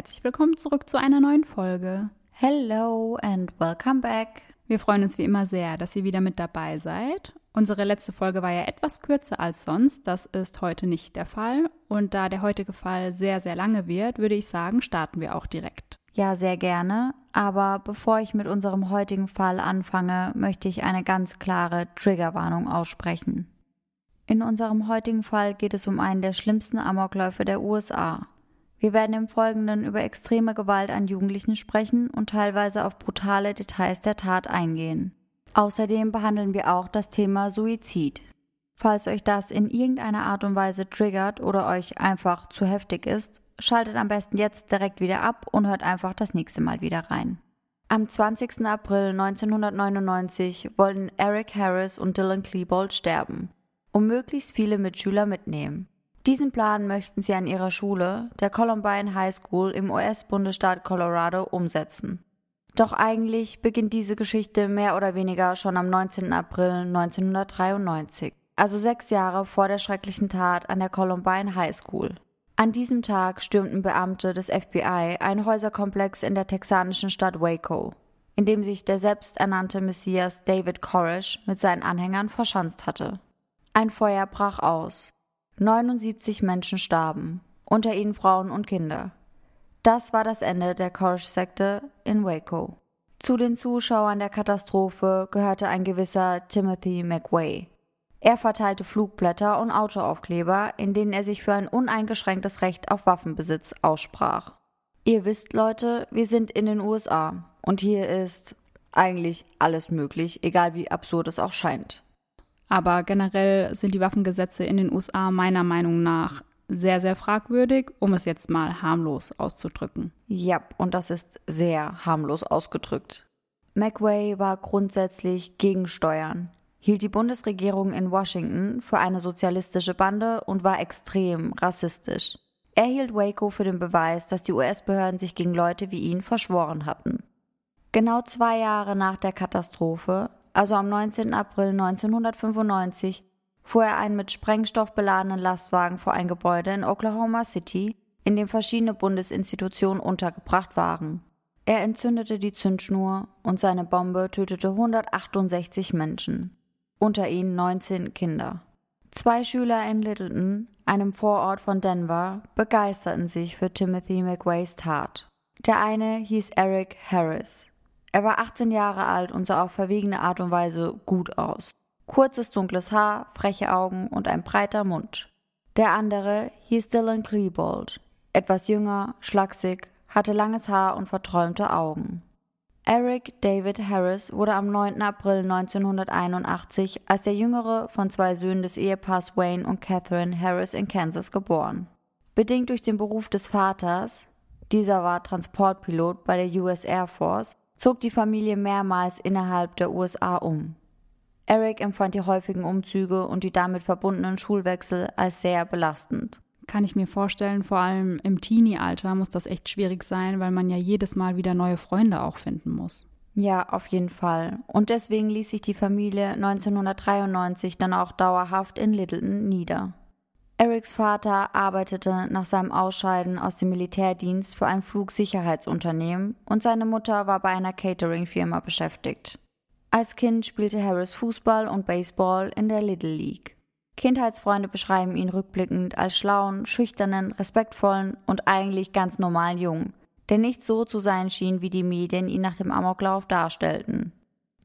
Herzlich willkommen zurück zu einer neuen Folge. Hello and welcome back. Wir freuen uns wie immer sehr, dass ihr wieder mit dabei seid. Unsere letzte Folge war ja etwas kürzer als sonst. Das ist heute nicht der Fall. Und da der heutige Fall sehr, sehr lange wird, würde ich sagen, starten wir auch direkt. Ja, sehr gerne. Aber bevor ich mit unserem heutigen Fall anfange, möchte ich eine ganz klare Triggerwarnung aussprechen. In unserem heutigen Fall geht es um einen der schlimmsten Amokläufe der USA. Wir werden im Folgenden über extreme Gewalt an Jugendlichen sprechen und teilweise auf brutale Details der Tat eingehen. Außerdem behandeln wir auch das Thema Suizid. Falls euch das in irgendeiner Art und Weise triggert oder euch einfach zu heftig ist, schaltet am besten jetzt direkt wieder ab und hört einfach das nächste Mal wieder rein. Am 20. April 1999 wollten Eric Harris und Dylan Klebold sterben und möglichst viele Mitschüler mitnehmen. Diesen Plan möchten sie an ihrer Schule, der Columbine High School im US-Bundesstaat Colorado, umsetzen. Doch eigentlich beginnt diese Geschichte mehr oder weniger schon am 19. April 1993, also sechs Jahre vor der schrecklichen Tat an der Columbine High School. An diesem Tag stürmten Beamte des FBI einen Häuserkomplex in der texanischen Stadt Waco, in dem sich der selbsternannte Messias David Koresh mit seinen Anhängern verschanzt hatte. Ein Feuer brach aus. 79 Menschen starben, unter ihnen Frauen und Kinder. Das war das Ende der Koresh-Sekte in Waco. Zu den Zuschauern der Katastrophe gehörte ein gewisser Timothy McWay. Er verteilte Flugblätter und Autoaufkleber, in denen er sich für ein uneingeschränktes Recht auf Waffenbesitz aussprach. Ihr wisst, Leute, wir sind in den USA und hier ist eigentlich alles möglich, egal wie absurd es auch scheint. Aber generell sind die Waffengesetze in den USA meiner Meinung nach sehr, sehr fragwürdig, um es jetzt mal harmlos auszudrücken. Ja, und das ist sehr harmlos ausgedrückt. McWay war grundsätzlich gegen Steuern, hielt die Bundesregierung in Washington für eine sozialistische Bande und war extrem rassistisch. Er hielt Waco für den Beweis, dass die US-Behörden sich gegen Leute wie ihn verschworen hatten. Genau zwei Jahre nach der Katastrophe also am 19. April 1995, fuhr er einen mit Sprengstoff beladenen Lastwagen vor ein Gebäude in Oklahoma City, in dem verschiedene Bundesinstitutionen untergebracht waren. Er entzündete die Zündschnur und seine Bombe tötete 168 Menschen, unter ihnen 19 Kinder. Zwei Schüler in Littleton, einem Vorort von Denver, begeisterten sich für Timothy McWays Tat. Der eine hieß Eric Harris, er war 18 Jahre alt und sah auf verwegene Art und Weise gut aus. Kurzes dunkles Haar, freche Augen und ein breiter Mund. Der andere hieß Dylan Klebold. Etwas jünger, schlaksig, hatte langes Haar und verträumte Augen. Eric David Harris wurde am 9. April 1981 als der jüngere von zwei Söhnen des Ehepaars Wayne und Catherine Harris in Kansas geboren. Bedingt durch den Beruf des Vaters, dieser war Transportpilot bei der US Air Force, zog die Familie mehrmals innerhalb der USA um. Eric empfand die häufigen Umzüge und die damit verbundenen Schulwechsel als sehr belastend. Kann ich mir vorstellen, vor allem im Teenie-Alter muss das echt schwierig sein, weil man ja jedes Mal wieder neue Freunde auch finden muss. Ja, auf jeden Fall. Und deswegen ließ sich die Familie 1993 dann auch dauerhaft in Littleton nieder. Erics Vater arbeitete nach seinem Ausscheiden aus dem Militärdienst für ein Flugsicherheitsunternehmen und seine Mutter war bei einer Catering-Firma beschäftigt. Als Kind spielte Harris Fußball und Baseball in der Little League. Kindheitsfreunde beschreiben ihn rückblickend als schlauen, schüchternen, respektvollen und eigentlich ganz normalen Jungen, der nicht so zu sein schien, wie die Medien ihn nach dem Amoklauf darstellten.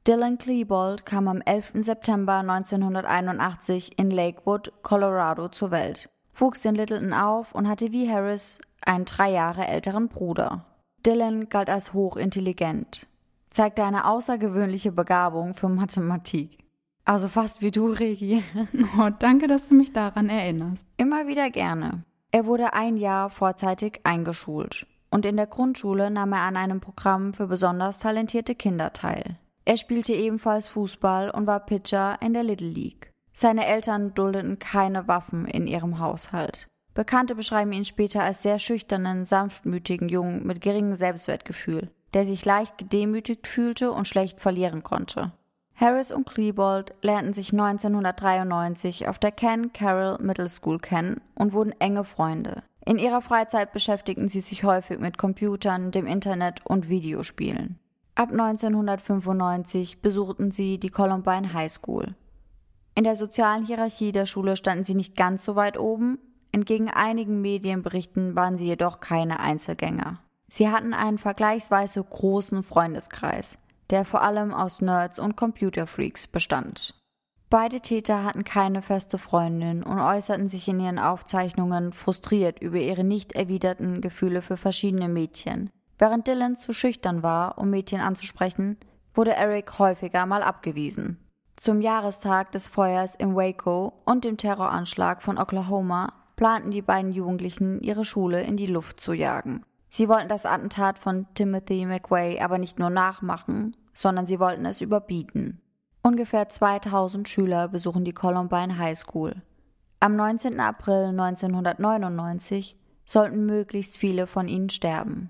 Dylan Klebold kam am 11. September 1981 in Lakewood, Colorado zur Welt, wuchs in Littleton auf und hatte wie Harris einen drei Jahre älteren Bruder. Dylan galt als hochintelligent, zeigte eine außergewöhnliche Begabung für Mathematik. Also fast wie du, Regi. Oh, danke, dass du mich daran erinnerst. Immer wieder gerne. Er wurde ein Jahr vorzeitig eingeschult und in der Grundschule nahm er an einem Programm für besonders talentierte Kinder teil. Er spielte ebenfalls Fußball und war Pitcher in der Little League. Seine Eltern duldeten keine Waffen in ihrem Haushalt. Bekannte beschreiben ihn später als sehr schüchternen, sanftmütigen Jungen mit geringem Selbstwertgefühl, der sich leicht gedemütigt fühlte und schlecht verlieren konnte. Harris und Klebold lernten sich 1993 auf der Ken Carroll Middle School kennen und wurden enge Freunde. In ihrer Freizeit beschäftigten sie sich häufig mit Computern, dem Internet und Videospielen. Ab 1995 besuchten sie die Columbine High School. In der sozialen Hierarchie der Schule standen sie nicht ganz so weit oben, entgegen einigen Medienberichten waren sie jedoch keine Einzelgänger. Sie hatten einen vergleichsweise großen Freundeskreis, der vor allem aus Nerds und Computerfreaks bestand. Beide Täter hatten keine feste Freundin und äußerten sich in ihren Aufzeichnungen frustriert über ihre nicht erwiderten Gefühle für verschiedene Mädchen. Während Dylan zu schüchtern war, um Mädchen anzusprechen, wurde Eric häufiger mal abgewiesen. Zum Jahrestag des Feuers im Waco und dem Terroranschlag von Oklahoma planten die beiden Jugendlichen, ihre Schule in die Luft zu jagen. Sie wollten das Attentat von Timothy McVeigh aber nicht nur nachmachen, sondern sie wollten es überbieten. Ungefähr 2000 Schüler besuchen die Columbine High School. Am 19. April 1999 sollten möglichst viele von ihnen sterben.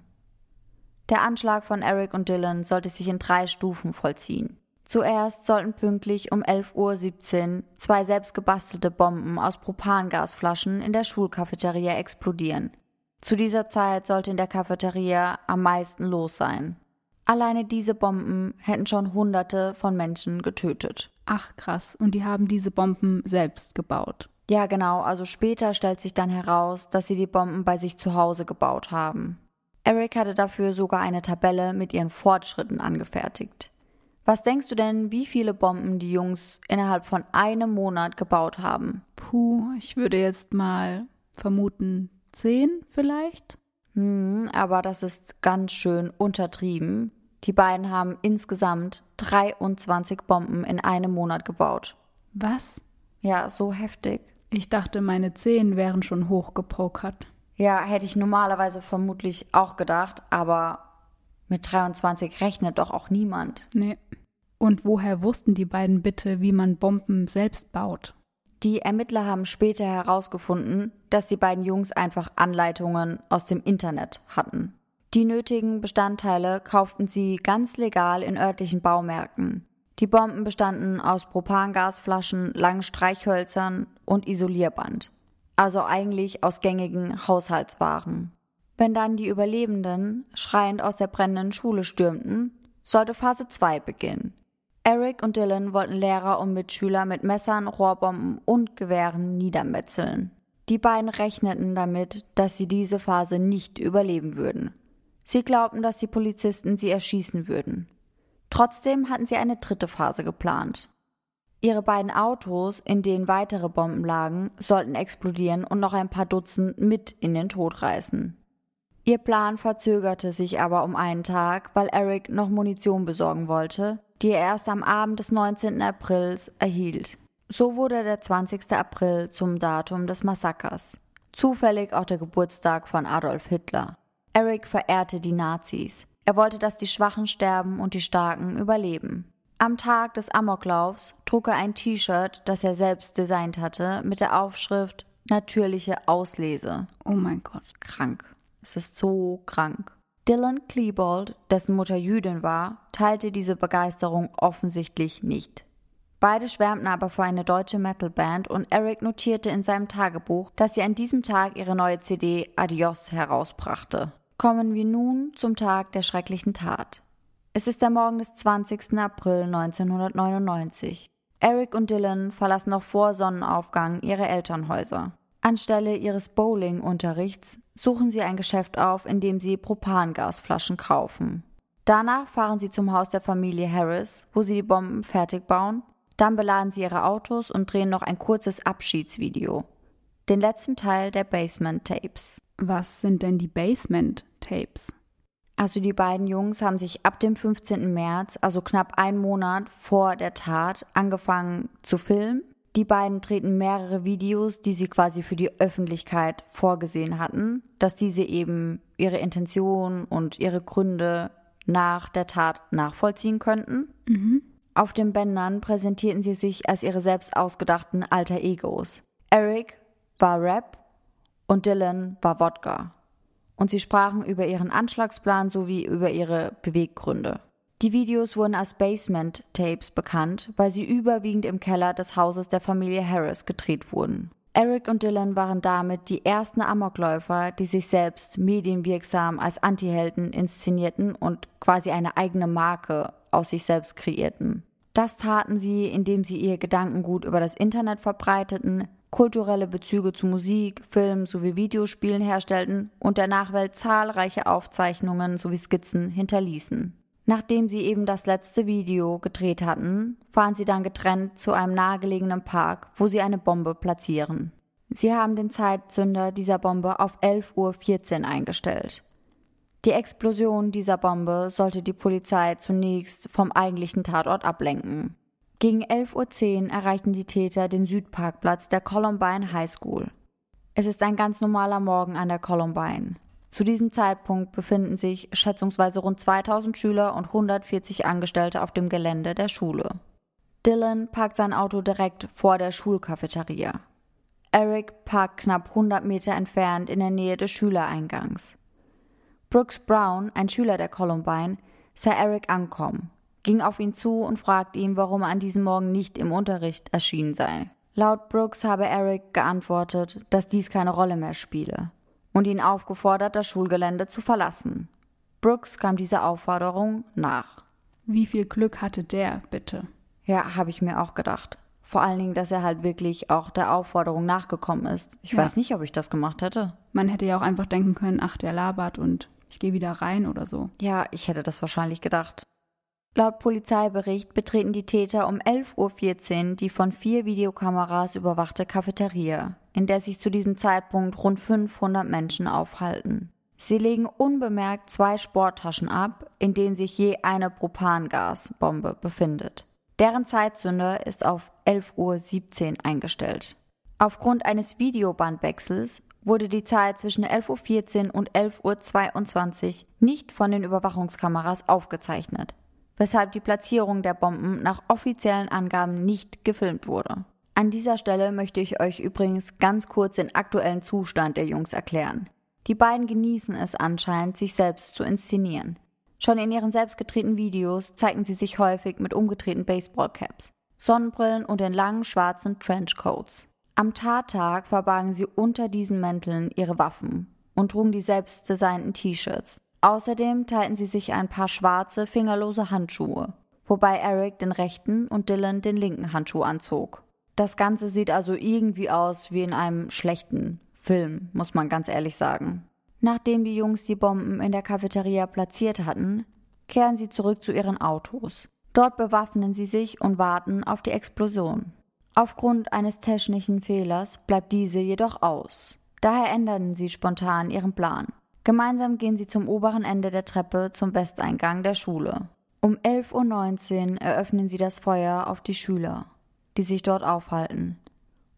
Der Anschlag von Eric und Dylan sollte sich in drei Stufen vollziehen. Zuerst sollten pünktlich um 11.17 Uhr zwei selbstgebastelte Bomben aus Propangasflaschen in der Schulcafeteria explodieren. Zu dieser Zeit sollte in der Cafeteria am meisten los sein. Alleine diese Bomben hätten schon Hunderte von Menschen getötet. Ach krass, und die haben diese Bomben selbst gebaut. Ja, genau, also später stellt sich dann heraus, dass sie die Bomben bei sich zu Hause gebaut haben. Eric hatte dafür sogar eine Tabelle mit ihren Fortschritten angefertigt. Was denkst du denn, wie viele Bomben die Jungs innerhalb von einem Monat gebaut haben? Puh, ich würde jetzt mal vermuten zehn vielleicht. Hm, aber das ist ganz schön untertrieben. Die beiden haben insgesamt 23 Bomben in einem Monat gebaut. Was? Ja, so heftig. Ich dachte, meine Zehen wären schon hochgepokert. Ja, hätte ich normalerweise vermutlich auch gedacht, aber mit 23 rechnet doch auch niemand. Nee. Und woher wussten die beiden bitte, wie man Bomben selbst baut? Die Ermittler haben später herausgefunden, dass die beiden Jungs einfach Anleitungen aus dem Internet hatten. Die nötigen Bestandteile kauften sie ganz legal in örtlichen Baumärkten. Die Bomben bestanden aus Propangasflaschen, langen Streichhölzern und Isolierband, also eigentlich aus gängigen Haushaltswaren. Wenn dann die Überlebenden schreiend aus der brennenden Schule stürmten, sollte Phase 2 beginnen. Eric und Dylan wollten Lehrer und Mitschüler mit Messern, Rohrbomben und Gewehren niedermetzeln. Die beiden rechneten damit, dass sie diese Phase nicht überleben würden. Sie glaubten, dass die Polizisten sie erschießen würden. Trotzdem hatten sie eine dritte Phase geplant. Ihre beiden Autos, in denen weitere Bomben lagen, sollten explodieren und noch ein paar Dutzend mit in den Tod reißen. Ihr Plan verzögerte sich aber um einen Tag, weil Eric noch Munition besorgen wollte, die er erst am Abend des 19. Aprils erhielt. So wurde der 20. April zum Datum des Massakers. Zufällig auch der Geburtstag von Adolf Hitler. Eric verehrte die Nazis. Er wollte, dass die Schwachen sterben und die Starken überleben. Am Tag des Amoklaufs trug er ein T-Shirt, das er selbst designt hatte, mit der Aufschrift Natürliche Auslese. Oh mein Gott. Krank. Es ist so krank. Dylan Klebold, dessen Mutter Jüdin war, teilte diese Begeisterung offensichtlich nicht. Beide schwärmten aber für eine deutsche Metalband und Eric notierte in seinem Tagebuch, dass sie an diesem Tag ihre neue CD Adios herausbrachte. Kommen wir nun zum Tag der schrecklichen Tat. Es ist der Morgen des 20. April 1999. Eric und Dylan verlassen noch vor Sonnenaufgang ihre Elternhäuser. Anstelle ihres Bowling-Unterrichts suchen sie ein Geschäft auf, in dem sie Propangasflaschen kaufen. Danach fahren sie zum Haus der Familie Harris, wo sie die Bomben fertig bauen. Dann beladen sie ihre Autos und drehen noch ein kurzes Abschiedsvideo. Den letzten Teil der Basement Tapes. Was sind denn die Basement Tapes? Also die beiden Jungs haben sich ab dem 15. März, also knapp einen Monat vor der Tat, angefangen zu filmen die beiden treten mehrere Videos, die sie quasi für die Öffentlichkeit vorgesehen hatten, dass diese eben ihre Intention und ihre Gründe nach der Tat nachvollziehen könnten. Mhm. Auf den Bändern präsentierten sie sich als ihre selbst ausgedachten Alter Egos. Eric war Rap und Dylan war Wodka. Und sie sprachen über ihren Anschlagsplan sowie über ihre Beweggründe. Die Videos wurden als Basement Tapes bekannt, weil sie überwiegend im Keller des Hauses der Familie Harris gedreht wurden. Eric und Dylan waren damit die ersten Amokläufer, die sich selbst medienwirksam als Antihelden inszenierten und quasi eine eigene Marke aus sich selbst kreierten. Das taten sie, indem sie ihr Gedankengut über das Internet verbreiteten, kulturelle Bezüge zu Musik, Film sowie Videospielen herstellten und der Nachwelt zahlreiche Aufzeichnungen sowie Skizzen hinterließen. Nachdem sie eben das letzte Video gedreht hatten, fahren sie dann getrennt zu einem nahegelegenen Park, wo sie eine Bombe platzieren. Sie haben den Zeitzünder dieser Bombe auf 11.14 Uhr eingestellt. Die Explosion dieser Bombe sollte die Polizei zunächst vom eigentlichen Tatort ablenken. Gegen 11.10 Uhr erreichten die Täter den Südparkplatz der Columbine High School. Es ist ein ganz normaler Morgen an der Columbine. Zu diesem Zeitpunkt befinden sich schätzungsweise rund 2000 Schüler und 140 Angestellte auf dem Gelände der Schule. Dylan parkt sein Auto direkt vor der Schulcafeteria. Eric parkt knapp 100 Meter entfernt in der Nähe des Schülereingangs. Brooks Brown, ein Schüler der Columbine, sah Eric ankommen, ging auf ihn zu und fragte ihn, warum er an diesem Morgen nicht im Unterricht erschienen sei. Laut Brooks habe Eric geantwortet, dass dies keine Rolle mehr spiele und ihn aufgefordert, das Schulgelände zu verlassen. Brooks kam dieser Aufforderung nach. Wie viel Glück hatte der, bitte? Ja, habe ich mir auch gedacht. Vor allen Dingen, dass er halt wirklich auch der Aufforderung nachgekommen ist. Ich ja. weiß nicht, ob ich das gemacht hätte. Man hätte ja auch einfach denken können, ach, der labert und ich gehe wieder rein oder so. Ja, ich hätte das wahrscheinlich gedacht. Laut Polizeibericht betreten die Täter um 11.14 Uhr die von vier Videokameras überwachte Cafeteria, in der sich zu diesem Zeitpunkt rund 500 Menschen aufhalten. Sie legen unbemerkt zwei Sporttaschen ab, in denen sich je eine Propangasbombe befindet. Deren Zeitzünder ist auf 11.17 Uhr eingestellt. Aufgrund eines Videobandwechsels wurde die Zeit zwischen 11.14 Uhr und 11.22 Uhr nicht von den Überwachungskameras aufgezeichnet weshalb die Platzierung der Bomben nach offiziellen Angaben nicht gefilmt wurde. An dieser Stelle möchte ich euch übrigens ganz kurz den aktuellen Zustand der Jungs erklären. Die beiden genießen es anscheinend, sich selbst zu inszenieren. Schon in ihren selbstgedrehten Videos zeigen sie sich häufig mit umgedrehten Baseballcaps, Sonnenbrillen und in langen schwarzen Trenchcoats. Am Tattag verbargen sie unter diesen Mänteln ihre Waffen und trugen die selbstdesignten T-Shirts. Außerdem teilten sie sich ein paar schwarze, fingerlose Handschuhe, wobei Eric den rechten und Dylan den linken Handschuh anzog. Das Ganze sieht also irgendwie aus wie in einem schlechten Film, muss man ganz ehrlich sagen. Nachdem die Jungs die Bomben in der Cafeteria platziert hatten, kehren sie zurück zu ihren Autos. Dort bewaffnen sie sich und warten auf die Explosion. Aufgrund eines technischen Fehlers bleibt diese jedoch aus. Daher änderten sie spontan ihren Plan. Gemeinsam gehen sie zum oberen Ende der Treppe zum Westeingang der Schule. Um 11.19 Uhr eröffnen sie das Feuer auf die Schüler, die sich dort aufhalten.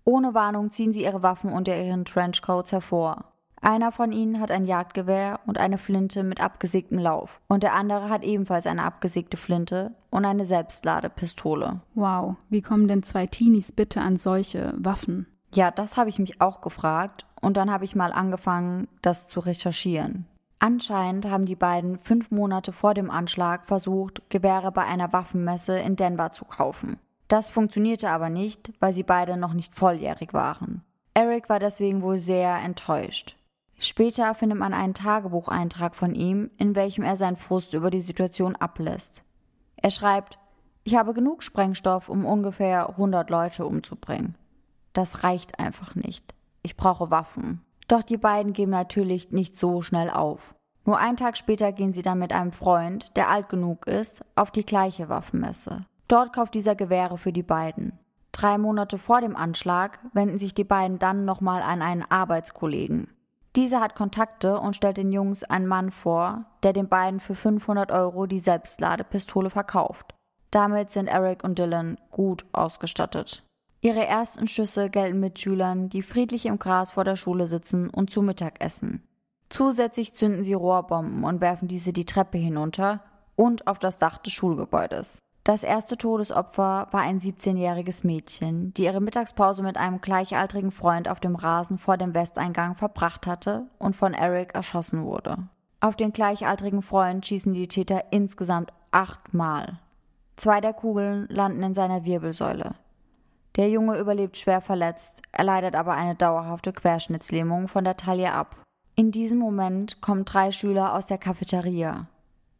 Ohne Warnung ziehen sie ihre Waffen unter ihren Trenchcoats hervor. Einer von ihnen hat ein Jagdgewehr und eine Flinte mit abgesägtem Lauf, und der andere hat ebenfalls eine abgesägte Flinte und eine Selbstladepistole. Wow, wie kommen denn zwei Teenies bitte an solche Waffen? Ja, das habe ich mich auch gefragt und dann habe ich mal angefangen, das zu recherchieren. Anscheinend haben die beiden fünf Monate vor dem Anschlag versucht, Gewehre bei einer Waffenmesse in Denver zu kaufen. Das funktionierte aber nicht, weil sie beide noch nicht volljährig waren. Eric war deswegen wohl sehr enttäuscht. Später findet man einen Tagebucheintrag von ihm, in welchem er seinen Frust über die Situation ablässt. Er schreibt, ich habe genug Sprengstoff, um ungefähr 100 Leute umzubringen. Das reicht einfach nicht. Ich brauche Waffen. Doch die beiden geben natürlich nicht so schnell auf. Nur einen Tag später gehen sie dann mit einem Freund, der alt genug ist, auf die gleiche Waffenmesse. Dort kauft dieser Gewehre für die beiden. Drei Monate vor dem Anschlag wenden sich die beiden dann nochmal an einen Arbeitskollegen. Dieser hat Kontakte und stellt den Jungs einen Mann vor, der den beiden für 500 Euro die Selbstladepistole verkauft. Damit sind Eric und Dylan gut ausgestattet. Ihre ersten Schüsse gelten Mitschülern, die friedlich im Gras vor der Schule sitzen und zu Mittag essen. Zusätzlich zünden sie Rohrbomben und werfen diese die Treppe hinunter und auf das Dach des Schulgebäudes. Das erste Todesopfer war ein 17-jähriges Mädchen, die ihre Mittagspause mit einem gleichaltrigen Freund auf dem Rasen vor dem Westeingang verbracht hatte und von Eric erschossen wurde. Auf den gleichaltrigen Freund schießen die Täter insgesamt achtmal. Zwei der Kugeln landen in seiner Wirbelsäule. Der Junge überlebt schwer verletzt, er leidet aber eine dauerhafte Querschnittslähmung von der Taille ab. In diesem Moment kommen drei Schüler aus der Cafeteria.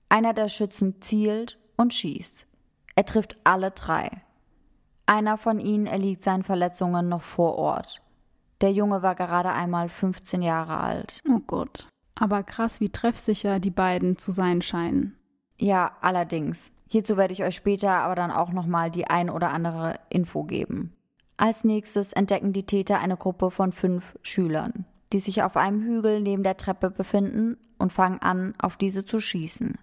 Einer der Schützen zielt und schießt. Er trifft alle drei. Einer von ihnen erliegt seinen Verletzungen noch vor Ort. Der Junge war gerade einmal 15 Jahre alt. Oh Gott. Aber krass, wie treffsicher die beiden zu sein scheinen. Ja, allerdings. Hierzu werde ich euch später aber dann auch nochmal die ein oder andere Info geben. Als nächstes entdecken die Täter eine Gruppe von fünf Schülern, die sich auf einem Hügel neben der Treppe befinden und fangen an, auf diese zu schießen.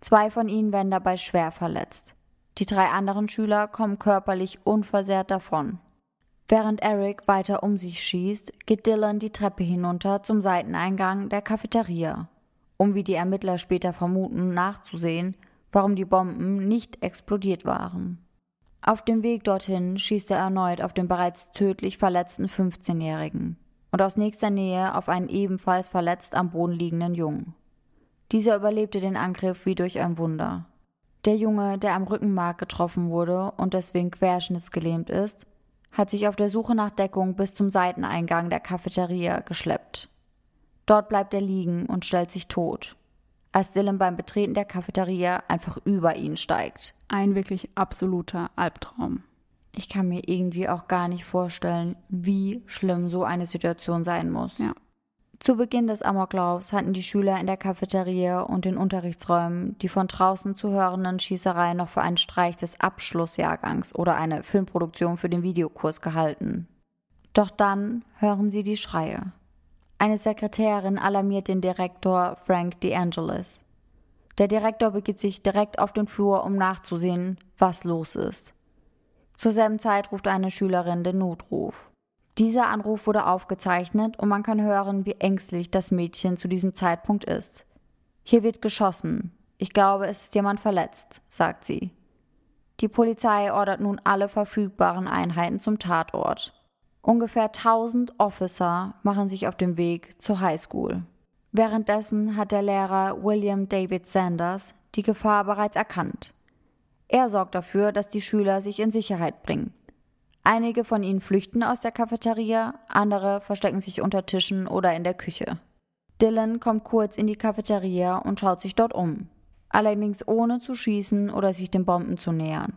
Zwei von ihnen werden dabei schwer verletzt. Die drei anderen Schüler kommen körperlich unversehrt davon. Während Eric weiter um sich schießt, geht Dylan die Treppe hinunter zum Seiteneingang der Cafeteria, um wie die Ermittler später vermuten nachzusehen, warum die Bomben nicht explodiert waren. Auf dem Weg dorthin schießt er erneut auf den bereits tödlich verletzten 15-Jährigen und aus nächster Nähe auf einen ebenfalls verletzt am Boden liegenden Jungen. Dieser überlebte den Angriff wie durch ein Wunder. Der Junge, der am Rückenmark getroffen wurde und deswegen querschnittsgelähmt ist, hat sich auf der Suche nach Deckung bis zum Seiteneingang der Cafeteria geschleppt. Dort bleibt er liegen und stellt sich tot, als Dylan beim Betreten der Cafeteria einfach über ihn steigt. Ein wirklich absoluter Albtraum. Ich kann mir irgendwie auch gar nicht vorstellen, wie schlimm so eine Situation sein muss. Ja. Zu Beginn des Amoklaufs hatten die Schüler in der Cafeteria und den Unterrichtsräumen die von draußen zu hörenden Schießereien noch für einen Streich des Abschlussjahrgangs oder eine Filmproduktion für den Videokurs gehalten. Doch dann hören sie die Schreie. Eine Sekretärin alarmiert den Direktor Frank DeAngelis. Der Direktor begibt sich direkt auf den Flur, um nachzusehen, was los ist. Zur selben Zeit ruft eine Schülerin den Notruf. Dieser Anruf wurde aufgezeichnet und man kann hören, wie ängstlich das Mädchen zu diesem Zeitpunkt ist. Hier wird geschossen. Ich glaube, es ist jemand verletzt, sagt sie. Die Polizei ordert nun alle verfügbaren Einheiten zum Tatort. Ungefähr 1000 Officer machen sich auf den Weg zur Highschool. Währenddessen hat der Lehrer William David Sanders die Gefahr bereits erkannt. Er sorgt dafür, dass die Schüler sich in Sicherheit bringen. Einige von ihnen flüchten aus der Cafeteria, andere verstecken sich unter Tischen oder in der Küche. Dylan kommt kurz in die Cafeteria und schaut sich dort um, allerdings ohne zu schießen oder sich den Bomben zu nähern.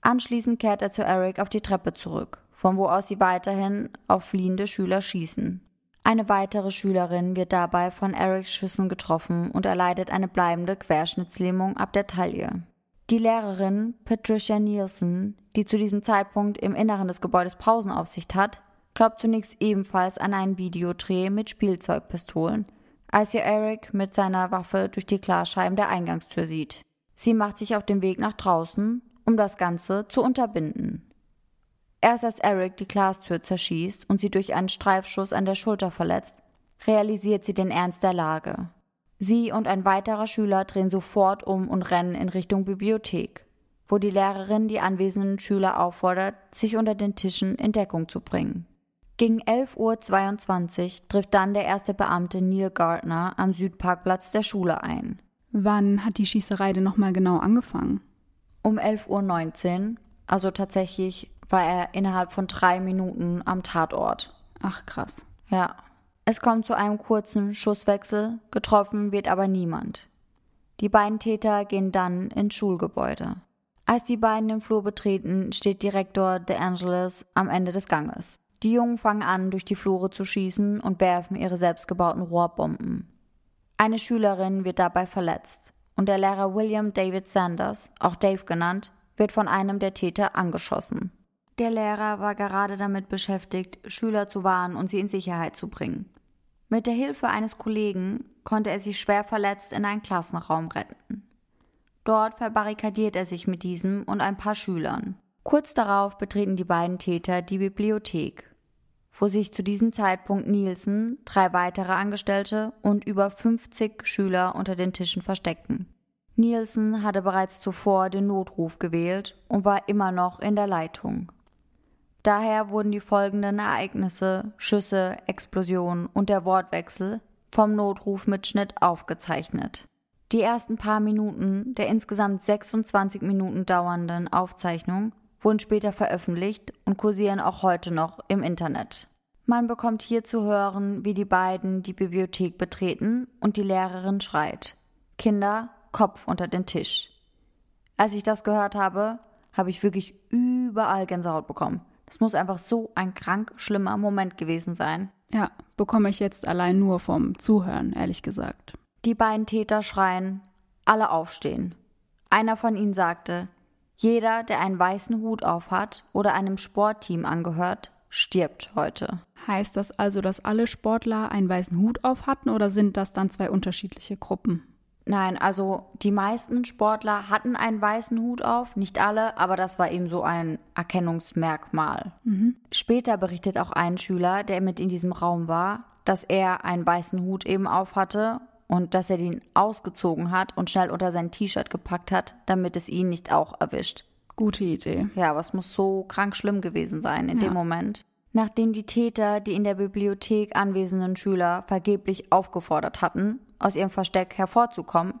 Anschließend kehrt er zu Eric auf die Treppe zurück, von wo aus sie weiterhin auf fliehende Schüler schießen. Eine weitere Schülerin wird dabei von Erics Schüssen getroffen und erleidet eine bleibende Querschnittslähmung ab der Taille. Die Lehrerin Patricia Nielsen, die zu diesem Zeitpunkt im Inneren des Gebäudes Pausenaufsicht hat, glaubt zunächst ebenfalls an einen Videodreh mit Spielzeugpistolen, als sie Eric mit seiner Waffe durch die Glasscheiben der Eingangstür sieht. Sie macht sich auf den Weg nach draußen, um das Ganze zu unterbinden. Erst als Eric die Glastür zerschießt und sie durch einen Streifschuss an der Schulter verletzt, realisiert sie den Ernst der Lage. Sie und ein weiterer Schüler drehen sofort um und rennen in Richtung Bibliothek, wo die Lehrerin die anwesenden Schüler auffordert, sich unter den Tischen in Deckung zu bringen. Gegen 11.22 Uhr trifft dann der erste Beamte Neil Gardner am Südparkplatz der Schule ein. Wann hat die Schießerei denn nochmal genau angefangen? Um 11.19 Uhr, also tatsächlich war er innerhalb von drei Minuten am Tatort. Ach krass. Ja. Es kommt zu einem kurzen Schusswechsel, getroffen wird aber niemand. Die beiden Täter gehen dann ins Schulgebäude. Als die beiden den Flur betreten, steht Direktor De Angelis am Ende des Ganges. Die Jungen fangen an, durch die Flure zu schießen und werfen ihre selbstgebauten Rohrbomben. Eine Schülerin wird dabei verletzt und der Lehrer William David Sanders, auch Dave genannt, wird von einem der Täter angeschossen. Der Lehrer war gerade damit beschäftigt, Schüler zu warnen und sie in Sicherheit zu bringen. Mit der Hilfe eines Kollegen konnte er sie schwer verletzt in einen Klassenraum retten. Dort verbarrikadiert er sich mit diesem und ein paar Schülern. Kurz darauf betreten die beiden Täter die Bibliothek, wo sich zu diesem Zeitpunkt Nielsen, drei weitere Angestellte und über 50 Schüler unter den Tischen versteckten. Nielsen hatte bereits zuvor den Notruf gewählt und war immer noch in der Leitung. Daher wurden die folgenden Ereignisse, Schüsse, Explosionen und der Wortwechsel vom Notruf mit Schnitt aufgezeichnet. Die ersten paar Minuten der insgesamt 26 Minuten dauernden Aufzeichnung wurden später veröffentlicht und kursieren auch heute noch im Internet. Man bekommt hier zu hören, wie die beiden die Bibliothek betreten und die Lehrerin schreit. Kinder, Kopf unter den Tisch. Als ich das gehört habe, habe ich wirklich überall Gänsehaut bekommen. Das muss einfach so ein krank schlimmer Moment gewesen sein. Ja, bekomme ich jetzt allein nur vom Zuhören, ehrlich gesagt. Die beiden Täter schreien, alle aufstehen. Einer von ihnen sagte, jeder, der einen weißen Hut aufhat oder einem Sportteam angehört, stirbt heute. Heißt das also, dass alle Sportler einen weißen Hut auf hatten oder sind das dann zwei unterschiedliche Gruppen? Nein, also die meisten Sportler hatten einen weißen Hut auf, nicht alle, aber das war eben so ein Erkennungsmerkmal. Mhm. Später berichtet auch ein Schüler, der mit in diesem Raum war, dass er einen weißen Hut eben auf hatte und dass er den ausgezogen hat und schnell unter sein T-Shirt gepackt hat, damit es ihn nicht auch erwischt. Gute Idee. Ja, aber es muss so krank schlimm gewesen sein in ja. dem Moment. Nachdem die Täter die in der Bibliothek anwesenden Schüler vergeblich aufgefordert hatten, aus ihrem Versteck hervorzukommen,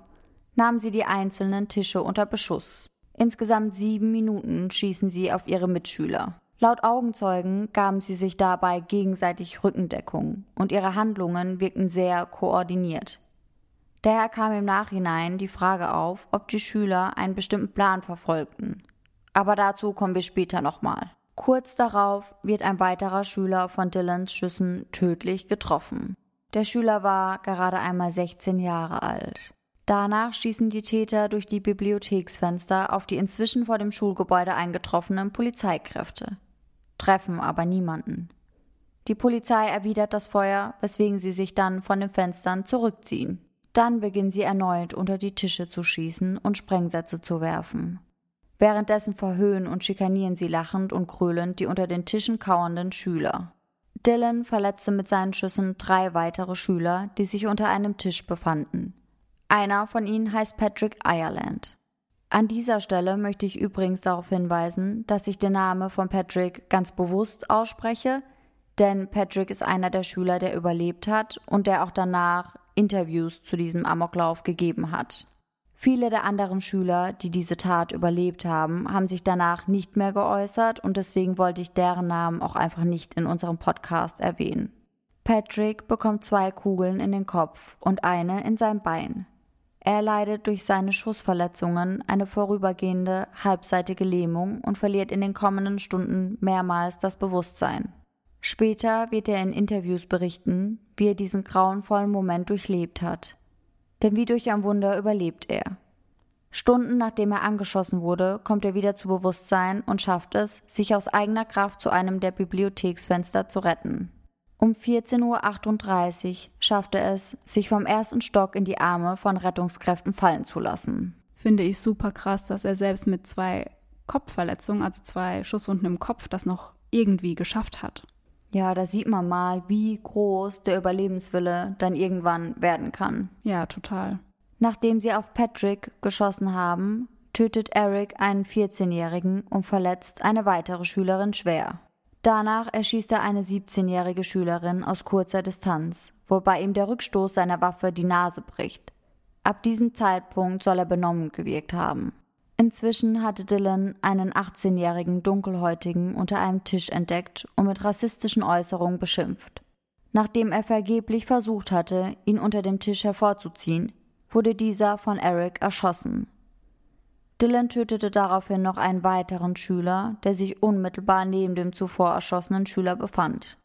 nahmen sie die einzelnen Tische unter Beschuss. Insgesamt sieben Minuten schießen sie auf ihre Mitschüler. Laut Augenzeugen gaben sie sich dabei gegenseitig Rückendeckung und ihre Handlungen wirkten sehr koordiniert. Daher kam im Nachhinein die Frage auf, ob die Schüler einen bestimmten Plan verfolgten. Aber dazu kommen wir später nochmal. Kurz darauf wird ein weiterer Schüler von Dylans Schüssen tödlich getroffen. Der Schüler war gerade einmal 16 Jahre alt. Danach schießen die Täter durch die Bibliotheksfenster auf die inzwischen vor dem Schulgebäude eingetroffenen Polizeikräfte, treffen aber niemanden. Die Polizei erwidert das Feuer, weswegen sie sich dann von den Fenstern zurückziehen. Dann beginnen sie erneut unter die Tische zu schießen und Sprengsätze zu werfen. Währenddessen verhöhnen und schikanieren sie lachend und krölend die unter den Tischen kauernden Schüler. Dylan verletzte mit seinen Schüssen drei weitere Schüler, die sich unter einem Tisch befanden. Einer von ihnen heißt Patrick Ireland. An dieser Stelle möchte ich übrigens darauf hinweisen, dass ich den Namen von Patrick ganz bewusst ausspreche, denn Patrick ist einer der Schüler, der überlebt hat und der auch danach Interviews zu diesem Amoklauf gegeben hat. Viele der anderen Schüler, die diese Tat überlebt haben, haben sich danach nicht mehr geäußert und deswegen wollte ich deren Namen auch einfach nicht in unserem Podcast erwähnen. Patrick bekommt zwei Kugeln in den Kopf und eine in sein Bein. Er leidet durch seine Schussverletzungen eine vorübergehende halbseitige Lähmung und verliert in den kommenden Stunden mehrmals das Bewusstsein. Später wird er in Interviews berichten, wie er diesen grauenvollen Moment durchlebt hat denn wie durch ein Wunder überlebt er. Stunden nachdem er angeschossen wurde, kommt er wieder zu Bewusstsein und schafft es, sich aus eigener Kraft zu einem der Bibliotheksfenster zu retten. Um 14.38 Uhr schafft er es, sich vom ersten Stock in die Arme von Rettungskräften fallen zu lassen. Finde ich super krass, dass er selbst mit zwei Kopfverletzungen, also zwei Schusswunden im Kopf, das noch irgendwie geschafft hat. Ja, da sieht man mal, wie groß der Überlebenswille dann irgendwann werden kann. Ja, total. Nachdem sie auf Patrick geschossen haben, tötet Eric einen 14-Jährigen und verletzt eine weitere Schülerin schwer. Danach erschießt er eine 17-jährige Schülerin aus kurzer Distanz, wobei ihm der Rückstoß seiner Waffe die Nase bricht. Ab diesem Zeitpunkt soll er benommen gewirkt haben. Inzwischen hatte Dylan einen 18-jährigen Dunkelhäutigen unter einem Tisch entdeckt und mit rassistischen Äußerungen beschimpft. Nachdem er vergeblich versucht hatte, ihn unter dem Tisch hervorzuziehen, wurde dieser von Eric erschossen. Dylan tötete daraufhin noch einen weiteren Schüler, der sich unmittelbar neben dem zuvor erschossenen Schüler befand.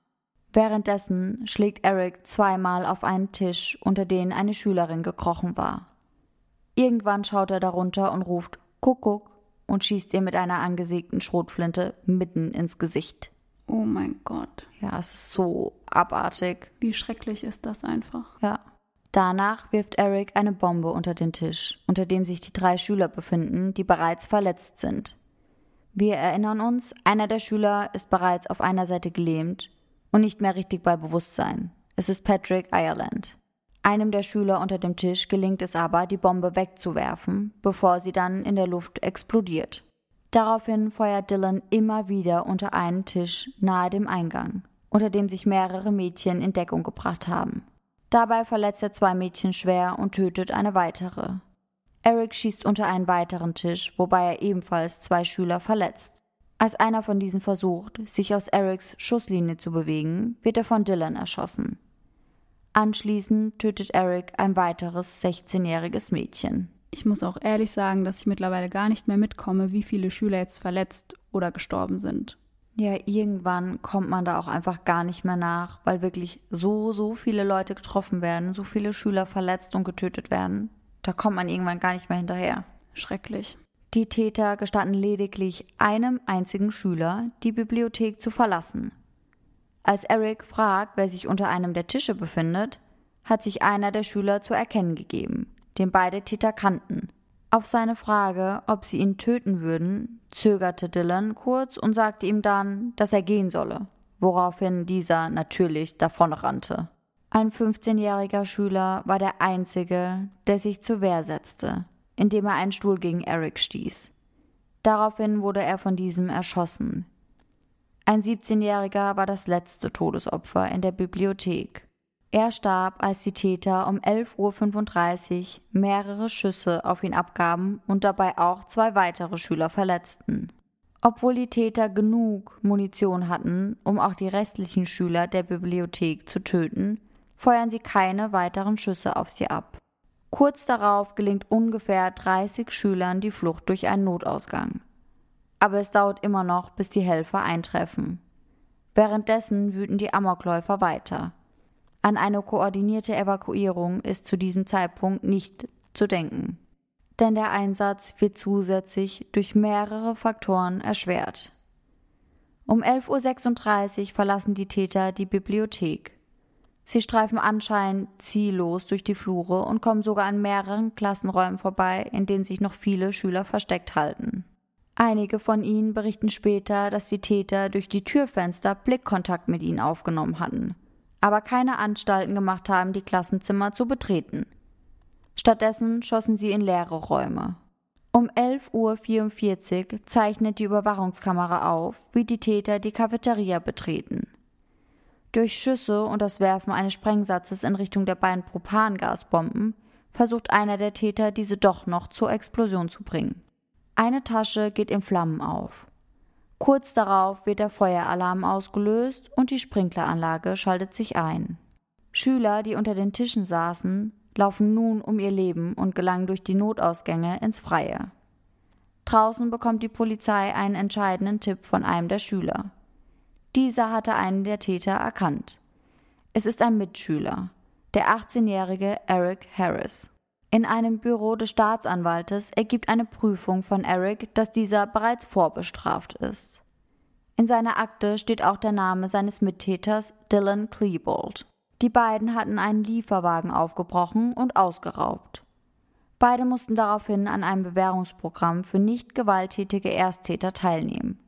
Währenddessen schlägt Eric zweimal auf einen Tisch, unter den eine Schülerin gekrochen war. Irgendwann schaut er darunter und ruft Kuckuck und schießt ihr mit einer angesägten Schrotflinte mitten ins Gesicht. Oh mein Gott. Ja, es ist so abartig. Wie schrecklich ist das einfach. Ja. Danach wirft Eric eine Bombe unter den Tisch, unter dem sich die drei Schüler befinden, die bereits verletzt sind. Wir erinnern uns, einer der Schüler ist bereits auf einer Seite gelähmt und nicht mehr richtig bei Bewusstsein. Es ist Patrick Ireland. Einem der Schüler unter dem Tisch gelingt es aber, die Bombe wegzuwerfen, bevor sie dann in der Luft explodiert. Daraufhin feuert Dylan immer wieder unter einen Tisch nahe dem Eingang, unter dem sich mehrere Mädchen in Deckung gebracht haben. Dabei verletzt er zwei Mädchen schwer und tötet eine weitere. Eric schießt unter einen weiteren Tisch, wobei er ebenfalls zwei Schüler verletzt. Als einer von diesen versucht, sich aus Erics Schusslinie zu bewegen, wird er von Dylan erschossen. Anschließend tötet Eric ein weiteres 16-jähriges Mädchen. Ich muss auch ehrlich sagen, dass ich mittlerweile gar nicht mehr mitkomme, wie viele Schüler jetzt verletzt oder gestorben sind. Ja, irgendwann kommt man da auch einfach gar nicht mehr nach, weil wirklich so, so viele Leute getroffen werden, so viele Schüler verletzt und getötet werden. Da kommt man irgendwann gar nicht mehr hinterher. Schrecklich. Die Täter gestatten lediglich einem einzigen Schüler, die Bibliothek zu verlassen. Als Eric fragt, wer sich unter einem der Tische befindet, hat sich einer der Schüler zu erkennen gegeben, den beide Täter kannten. Auf seine Frage, ob sie ihn töten würden, zögerte Dylan kurz und sagte ihm dann, dass er gehen solle, woraufhin dieser natürlich davonrannte. Ein 15-jähriger Schüler war der einzige, der sich zur Wehr setzte, indem er einen Stuhl gegen Eric stieß. Daraufhin wurde er von diesem erschossen. Ein 17-jähriger war das letzte Todesopfer in der Bibliothek. Er starb, als die Täter um 11.35 Uhr mehrere Schüsse auf ihn abgaben und dabei auch zwei weitere Schüler verletzten. Obwohl die Täter genug Munition hatten, um auch die restlichen Schüler der Bibliothek zu töten, feuern sie keine weiteren Schüsse auf sie ab. Kurz darauf gelingt ungefähr 30 Schülern die Flucht durch einen Notausgang. Aber es dauert immer noch, bis die Helfer eintreffen. Währenddessen wüten die Amokläufer weiter. An eine koordinierte Evakuierung ist zu diesem Zeitpunkt nicht zu denken. Denn der Einsatz wird zusätzlich durch mehrere Faktoren erschwert. Um 11.36 Uhr verlassen die Täter die Bibliothek. Sie streifen anscheinend ziellos durch die Flure und kommen sogar an mehreren Klassenräumen vorbei, in denen sich noch viele Schüler versteckt halten. Einige von ihnen berichten später, dass die Täter durch die Türfenster Blickkontakt mit ihnen aufgenommen hatten aber keine Anstalten gemacht haben, die Klassenzimmer zu betreten. Stattdessen schossen sie in leere Räume. Um 11.44 Uhr zeichnet die Überwachungskamera auf, wie die Täter die Cafeteria betreten. Durch Schüsse und das Werfen eines Sprengsatzes in Richtung der beiden Propangasbomben versucht einer der Täter, diese doch noch zur Explosion zu bringen. Eine Tasche geht in Flammen auf. Kurz darauf wird der Feueralarm ausgelöst und die Sprinkleranlage schaltet sich ein. Schüler, die unter den Tischen saßen, laufen nun um ihr Leben und gelangen durch die Notausgänge ins Freie. Draußen bekommt die Polizei einen entscheidenden Tipp von einem der Schüler. Dieser hatte einen der Täter erkannt. Es ist ein Mitschüler, der 18-jährige Eric Harris. In einem Büro des Staatsanwaltes ergibt eine Prüfung von Eric, dass dieser bereits vorbestraft ist. In seiner Akte steht auch der Name seines Mittäters Dylan Klebold. Die beiden hatten einen Lieferwagen aufgebrochen und ausgeraubt. Beide mussten daraufhin an einem Bewährungsprogramm für nicht gewalttätige Ersttäter teilnehmen.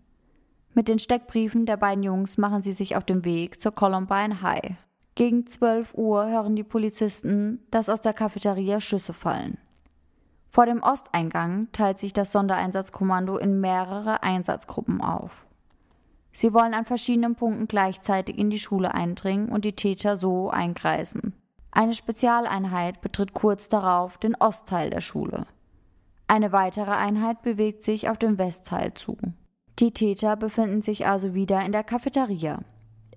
Mit den Steckbriefen der beiden Jungs machen sie sich auf den Weg zur Columbine High. Gegen 12 Uhr hören die Polizisten, dass aus der Cafeteria Schüsse fallen. Vor dem Osteingang teilt sich das Sondereinsatzkommando in mehrere Einsatzgruppen auf. Sie wollen an verschiedenen Punkten gleichzeitig in die Schule eindringen und die Täter so einkreisen. Eine Spezialeinheit betritt kurz darauf den Ostteil der Schule. Eine weitere Einheit bewegt sich auf den Westteil zu. Die Täter befinden sich also wieder in der Cafeteria.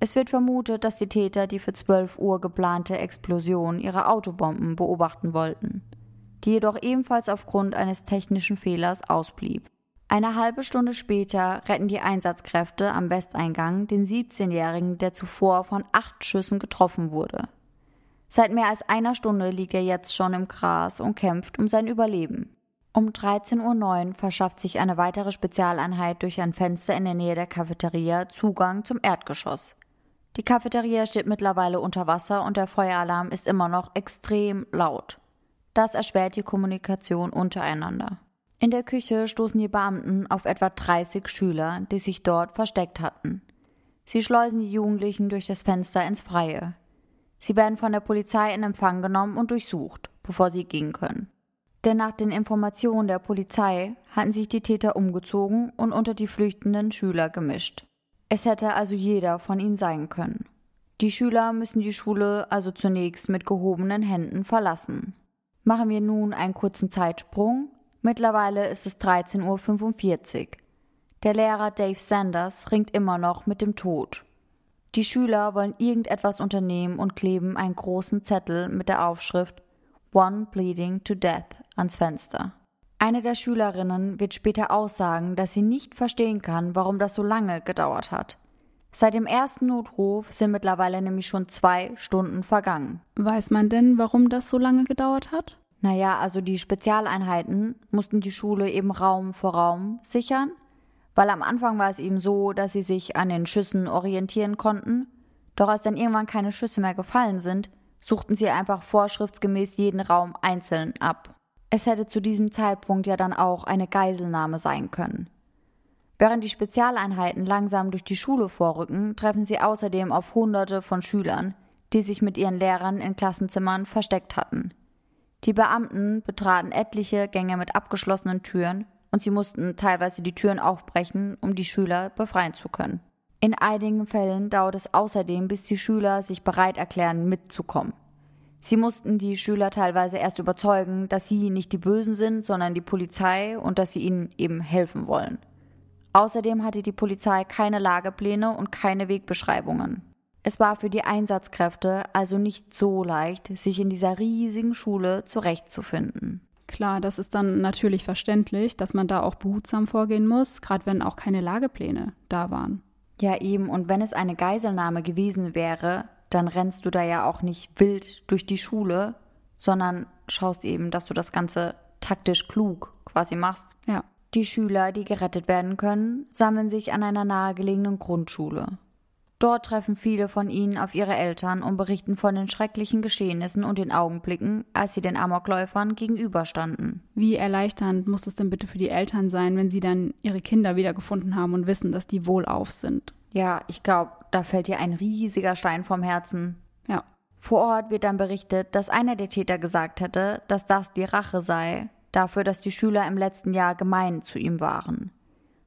Es wird vermutet, dass die Täter die für 12 Uhr geplante Explosion ihrer Autobomben beobachten wollten, die jedoch ebenfalls aufgrund eines technischen Fehlers ausblieb. Eine halbe Stunde später retten die Einsatzkräfte am Westeingang den 17-Jährigen, der zuvor von acht Schüssen getroffen wurde. Seit mehr als einer Stunde liegt er jetzt schon im Gras und kämpft um sein Überleben. Um 13.09 Uhr verschafft sich eine weitere Spezialeinheit durch ein Fenster in der Nähe der Cafeteria Zugang zum Erdgeschoss. Die Cafeteria steht mittlerweile unter Wasser und der Feueralarm ist immer noch extrem laut. Das erschwert die Kommunikation untereinander. In der Küche stoßen die Beamten auf etwa 30 Schüler, die sich dort versteckt hatten. Sie schleusen die Jugendlichen durch das Fenster ins Freie. Sie werden von der Polizei in Empfang genommen und durchsucht, bevor sie gehen können. Denn nach den Informationen der Polizei hatten sich die Täter umgezogen und unter die flüchtenden Schüler gemischt. Es hätte also jeder von ihnen sein können. Die Schüler müssen die Schule also zunächst mit gehobenen Händen verlassen. Machen wir nun einen kurzen Zeitsprung. Mittlerweile ist es 13.45 Uhr. Der Lehrer Dave Sanders ringt immer noch mit dem Tod. Die Schüler wollen irgendetwas unternehmen und kleben einen großen Zettel mit der Aufschrift One Bleeding to Death ans Fenster. Eine der Schülerinnen wird später aussagen, dass sie nicht verstehen kann, warum das so lange gedauert hat. Seit dem ersten Notruf sind mittlerweile nämlich schon zwei Stunden vergangen. Weiß man denn, warum das so lange gedauert hat? Naja, also die Spezialeinheiten mussten die Schule eben Raum für Raum sichern weil am Anfang war es eben so, dass sie sich an den Schüssen orientieren konnten, doch als dann irgendwann keine Schüsse mehr gefallen sind, suchten sie einfach vorschriftsgemäß jeden Raum einzeln ab. Es hätte zu diesem Zeitpunkt ja dann auch eine Geiselnahme sein können. Während die Spezialeinheiten langsam durch die Schule vorrücken, treffen sie außerdem auf Hunderte von Schülern, die sich mit ihren Lehrern in Klassenzimmern versteckt hatten. Die Beamten betraten etliche Gänge mit abgeschlossenen Türen und sie mussten teilweise die Türen aufbrechen, um die Schüler befreien zu können. In einigen Fällen dauert es außerdem, bis die Schüler sich bereit erklären, mitzukommen. Sie mussten die Schüler teilweise erst überzeugen, dass sie nicht die Bösen sind, sondern die Polizei und dass sie ihnen eben helfen wollen. Außerdem hatte die Polizei keine Lagepläne und keine Wegbeschreibungen. Es war für die Einsatzkräfte also nicht so leicht, sich in dieser riesigen Schule zurechtzufinden. Klar, das ist dann natürlich verständlich, dass man da auch behutsam vorgehen muss, gerade wenn auch keine Lagepläne da waren. Ja, eben. Und wenn es eine Geiselnahme gewesen wäre, dann rennst du da ja auch nicht wild durch die Schule, sondern schaust eben, dass du das Ganze taktisch klug quasi machst. Ja. Die Schüler, die gerettet werden können, sammeln sich an einer nahegelegenen Grundschule. Dort treffen viele von ihnen auf ihre Eltern und berichten von den schrecklichen Geschehnissen und den Augenblicken, als sie den Amokläufern gegenüberstanden. Wie erleichternd muss es denn bitte für die Eltern sein, wenn sie dann ihre Kinder wiedergefunden haben und wissen, dass die wohlauf sind? Ja, ich glaube, da fällt ihr ein riesiger Stein vom Herzen. Ja. Vor Ort wird dann berichtet, dass einer der Täter gesagt hätte, dass das die Rache sei, dafür, dass die Schüler im letzten Jahr gemein zu ihm waren.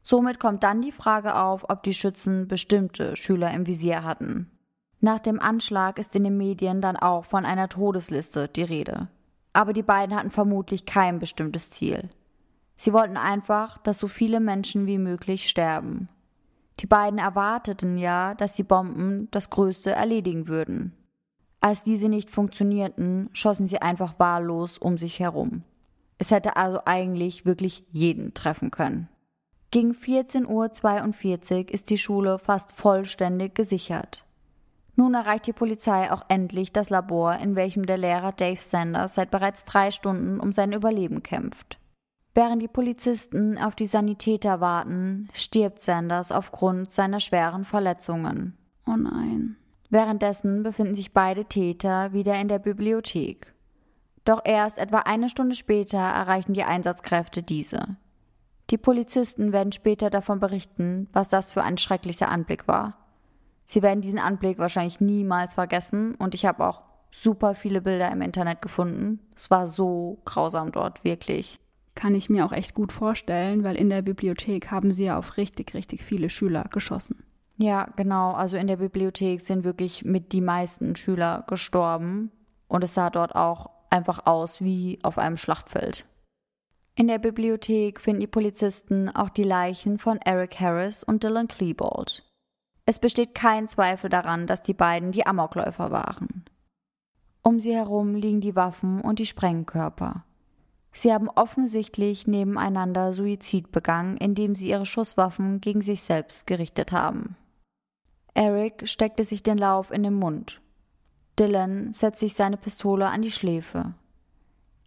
Somit kommt dann die Frage auf, ob die Schützen bestimmte Schüler im Visier hatten. Nach dem Anschlag ist in den Medien dann auch von einer Todesliste die Rede. Aber die beiden hatten vermutlich kein bestimmtes Ziel. Sie wollten einfach, dass so viele Menschen wie möglich sterben. Die beiden erwarteten ja, dass die Bomben das Größte erledigen würden. Als diese nicht funktionierten, schossen sie einfach wahllos um sich herum. Es hätte also eigentlich wirklich jeden treffen können. Gegen 14.42 Uhr ist die Schule fast vollständig gesichert. Nun erreicht die Polizei auch endlich das Labor, in welchem der Lehrer Dave Sanders seit bereits drei Stunden um sein Überleben kämpft. Während die Polizisten auf die Sanitäter warten, stirbt Sanders aufgrund seiner schweren Verletzungen. Oh nein. Währenddessen befinden sich beide Täter wieder in der Bibliothek. Doch erst etwa eine Stunde später erreichen die Einsatzkräfte diese. Die Polizisten werden später davon berichten, was das für ein schrecklicher Anblick war. Sie werden diesen Anblick wahrscheinlich niemals vergessen und ich habe auch super viele Bilder im Internet gefunden. Es war so grausam dort, wirklich. Kann ich mir auch echt gut vorstellen, weil in der Bibliothek haben sie ja auf richtig, richtig viele Schüler geschossen. Ja, genau. Also in der Bibliothek sind wirklich mit die meisten Schüler gestorben. Und es sah dort auch einfach aus wie auf einem Schlachtfeld. In der Bibliothek finden die Polizisten auch die Leichen von Eric Harris und Dylan Klebold. Es besteht kein Zweifel daran, dass die beiden die Amokläufer waren. Um sie herum liegen die Waffen und die Sprengkörper. Sie haben offensichtlich nebeneinander Suizid begangen, indem sie ihre Schusswaffen gegen sich selbst gerichtet haben. Eric steckte sich den Lauf in den Mund. Dylan setzt sich seine Pistole an die Schläfe.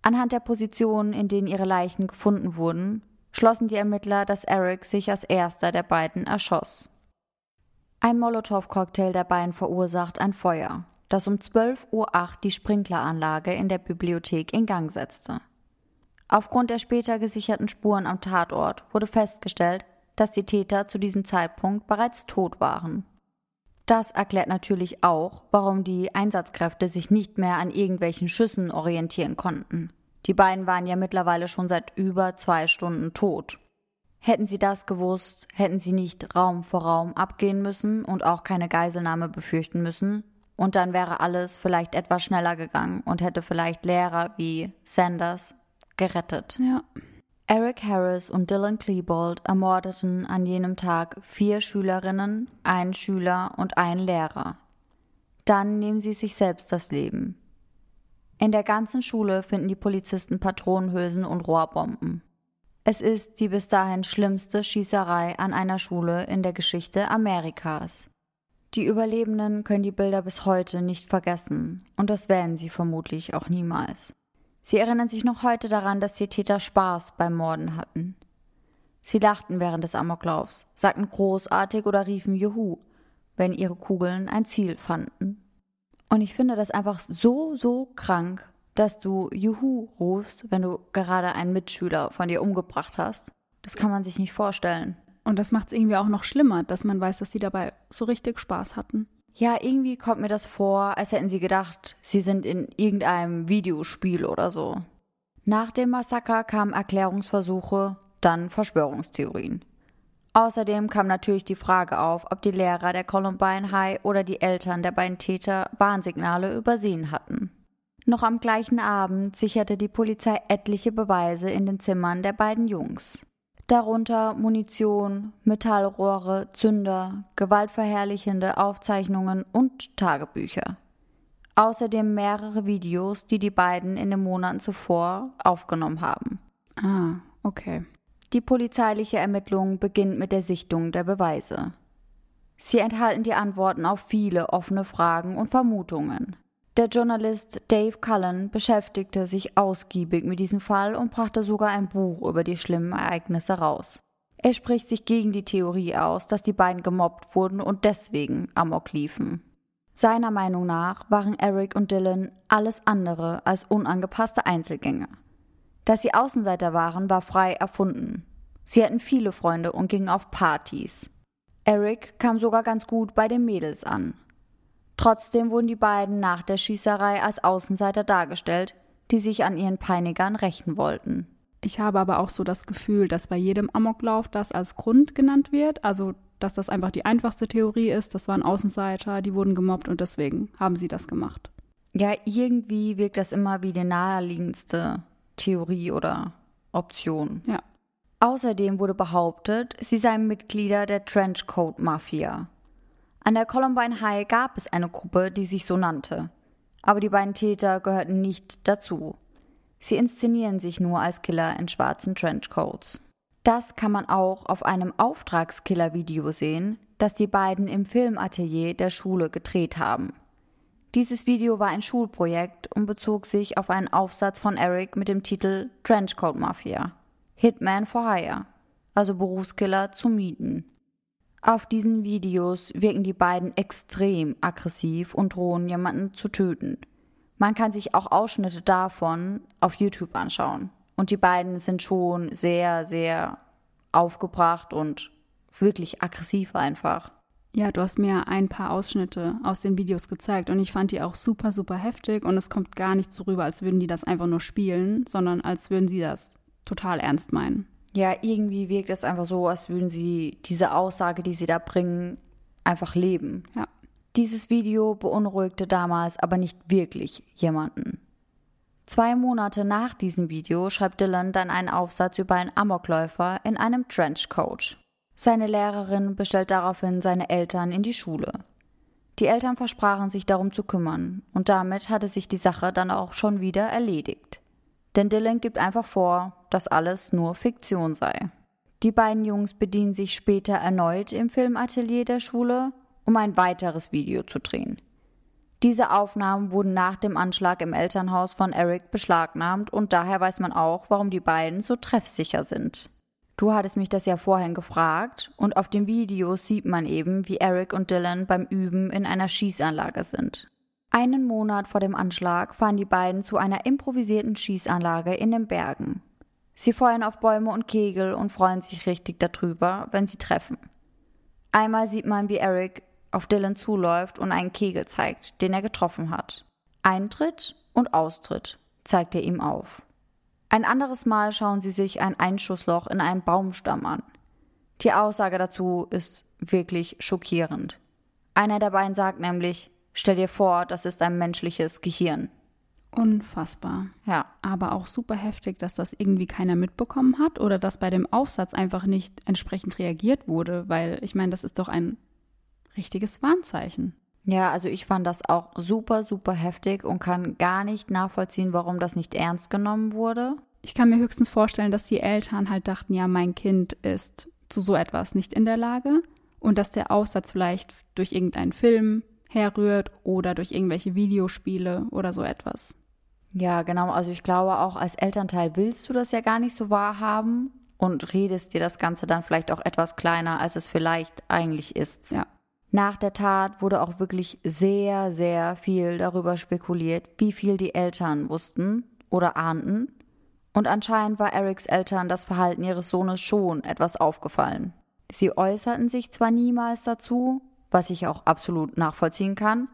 Anhand der Positionen, in denen ihre Leichen gefunden wurden, schlossen die Ermittler, dass Eric sich als erster der beiden erschoss. Ein Molotow-Cocktail der beiden verursacht ein Feuer, das um 12.08 Uhr die Sprinkleranlage in der Bibliothek in Gang setzte. Aufgrund der später gesicherten Spuren am Tatort wurde festgestellt, dass die Täter zu diesem Zeitpunkt bereits tot waren. Das erklärt natürlich auch, warum die Einsatzkräfte sich nicht mehr an irgendwelchen Schüssen orientieren konnten. Die beiden waren ja mittlerweile schon seit über zwei Stunden tot. Hätten sie das gewusst, hätten sie nicht Raum vor Raum abgehen müssen und auch keine Geiselnahme befürchten müssen, und dann wäre alles vielleicht etwas schneller gegangen und hätte vielleicht Lehrer wie Sanders gerettet. Ja. Eric Harris und Dylan Klebold ermordeten an jenem Tag vier Schülerinnen, einen Schüler und einen Lehrer. Dann nehmen sie sich selbst das Leben. In der ganzen Schule finden die Polizisten Patronenhülsen und Rohrbomben. Es ist die bis dahin schlimmste Schießerei an einer Schule in der Geschichte Amerikas. Die Überlebenden können die Bilder bis heute nicht vergessen, und das werden sie vermutlich auch niemals. Sie erinnern sich noch heute daran, dass die Täter Spaß beim Morden hatten. Sie lachten während des Amoklaufs, sagten großartig oder riefen Juhu, wenn ihre Kugeln ein Ziel fanden. Und ich finde das einfach so, so krank, dass du Juhu rufst, wenn du gerade einen Mitschüler von dir umgebracht hast. Das kann man sich nicht vorstellen. Und das macht es irgendwie auch noch schlimmer, dass man weiß, dass sie dabei so richtig Spaß hatten. Ja, irgendwie kommt mir das vor, als hätten sie gedacht, sie sind in irgendeinem Videospiel oder so. Nach dem Massaker kamen Erklärungsversuche, dann Verschwörungstheorien. Außerdem kam natürlich die Frage auf, ob die Lehrer der Columbine High oder die Eltern der beiden Täter Warnsignale übersehen hatten. Noch am gleichen Abend sicherte die Polizei etliche Beweise in den Zimmern der beiden Jungs darunter Munition, Metallrohre, Zünder, gewaltverherrlichende Aufzeichnungen und Tagebücher. Außerdem mehrere Videos, die die beiden in den Monaten zuvor aufgenommen haben. Ah, okay. Die polizeiliche Ermittlung beginnt mit der Sichtung der Beweise. Sie enthalten die Antworten auf viele offene Fragen und Vermutungen. Der Journalist Dave Cullen beschäftigte sich ausgiebig mit diesem Fall und brachte sogar ein Buch über die schlimmen Ereignisse raus. Er spricht sich gegen die Theorie aus, dass die beiden gemobbt wurden und deswegen Amok liefen. Seiner Meinung nach waren Eric und Dylan alles andere als unangepasste Einzelgänger. Dass sie Außenseiter waren, war frei erfunden. Sie hatten viele Freunde und gingen auf Partys. Eric kam sogar ganz gut bei den Mädels an. Trotzdem wurden die beiden nach der Schießerei als Außenseiter dargestellt, die sich an ihren Peinigern rächen wollten. Ich habe aber auch so das Gefühl, dass bei jedem Amoklauf das als Grund genannt wird, also dass das einfach die einfachste Theorie ist, das waren Außenseiter, die wurden gemobbt und deswegen haben sie das gemacht. Ja, irgendwie wirkt das immer wie die naheliegendste Theorie oder Option. Ja. Außerdem wurde behauptet, sie seien Mitglieder der Trenchcoat Mafia. An der Columbine High gab es eine Gruppe, die sich so nannte. Aber die beiden Täter gehörten nicht dazu. Sie inszenieren sich nur als Killer in schwarzen Trenchcoats. Das kann man auch auf einem Auftragskiller-Video sehen, das die beiden im Filmatelier der Schule gedreht haben. Dieses Video war ein Schulprojekt und bezog sich auf einen Aufsatz von Eric mit dem Titel Trenchcoat Mafia. Hitman for Hire, also Berufskiller zu mieten. Auf diesen Videos wirken die beiden extrem aggressiv und drohen jemanden zu töten. Man kann sich auch Ausschnitte davon auf YouTube anschauen. Und die beiden sind schon sehr, sehr aufgebracht und wirklich aggressiv einfach. Ja, du hast mir ein paar Ausschnitte aus den Videos gezeigt und ich fand die auch super, super heftig und es kommt gar nicht so rüber, als würden die das einfach nur spielen, sondern als würden sie das total ernst meinen. Ja, irgendwie wirkt es einfach so, als würden sie diese Aussage, die sie da bringen, einfach leben. Ja. Dieses Video beunruhigte damals aber nicht wirklich jemanden. Zwei Monate nach diesem Video schreibt Dylan dann einen Aufsatz über einen Amokläufer in einem Trenchcoat. Seine Lehrerin bestellt daraufhin seine Eltern in die Schule. Die Eltern versprachen sich darum zu kümmern, und damit hatte sich die Sache dann auch schon wieder erledigt. Denn Dylan gibt einfach vor, dass alles nur Fiktion sei. Die beiden Jungs bedienen sich später erneut im Filmatelier der Schule, um ein weiteres Video zu drehen. Diese Aufnahmen wurden nach dem Anschlag im Elternhaus von Eric beschlagnahmt und daher weiß man auch, warum die beiden so treffsicher sind. Du hattest mich das ja vorhin gefragt und auf den Videos sieht man eben, wie Eric und Dylan beim Üben in einer Schießanlage sind. Einen Monat vor dem Anschlag fahren die beiden zu einer improvisierten Schießanlage in den Bergen. Sie feuern auf Bäume und Kegel und freuen sich richtig darüber, wenn sie treffen. Einmal sieht man, wie Eric auf Dylan zuläuft und einen Kegel zeigt, den er getroffen hat. Eintritt und Austritt zeigt er ihm auf. Ein anderes Mal schauen sie sich ein Einschussloch in einem Baumstamm an. Die Aussage dazu ist wirklich schockierend. Einer der beiden sagt nämlich, Stell dir vor, das ist ein menschliches Gehirn. Unfassbar. Ja. Aber auch super heftig, dass das irgendwie keiner mitbekommen hat oder dass bei dem Aufsatz einfach nicht entsprechend reagiert wurde, weil ich meine, das ist doch ein richtiges Warnzeichen. Ja, also ich fand das auch super, super heftig und kann gar nicht nachvollziehen, warum das nicht ernst genommen wurde. Ich kann mir höchstens vorstellen, dass die Eltern halt dachten, ja, mein Kind ist zu so etwas nicht in der Lage und dass der Aufsatz vielleicht durch irgendeinen Film herrührt oder durch irgendwelche Videospiele oder so etwas. Ja, genau. Also ich glaube, auch als Elternteil willst du das ja gar nicht so wahrhaben und redest dir das Ganze dann vielleicht auch etwas kleiner, als es vielleicht eigentlich ist. Ja. Nach der Tat wurde auch wirklich sehr, sehr viel darüber spekuliert, wie viel die Eltern wussten oder ahnten. Und anscheinend war Erics Eltern das Verhalten ihres Sohnes schon etwas aufgefallen. Sie äußerten sich zwar niemals dazu, was ich auch absolut nachvollziehen kann,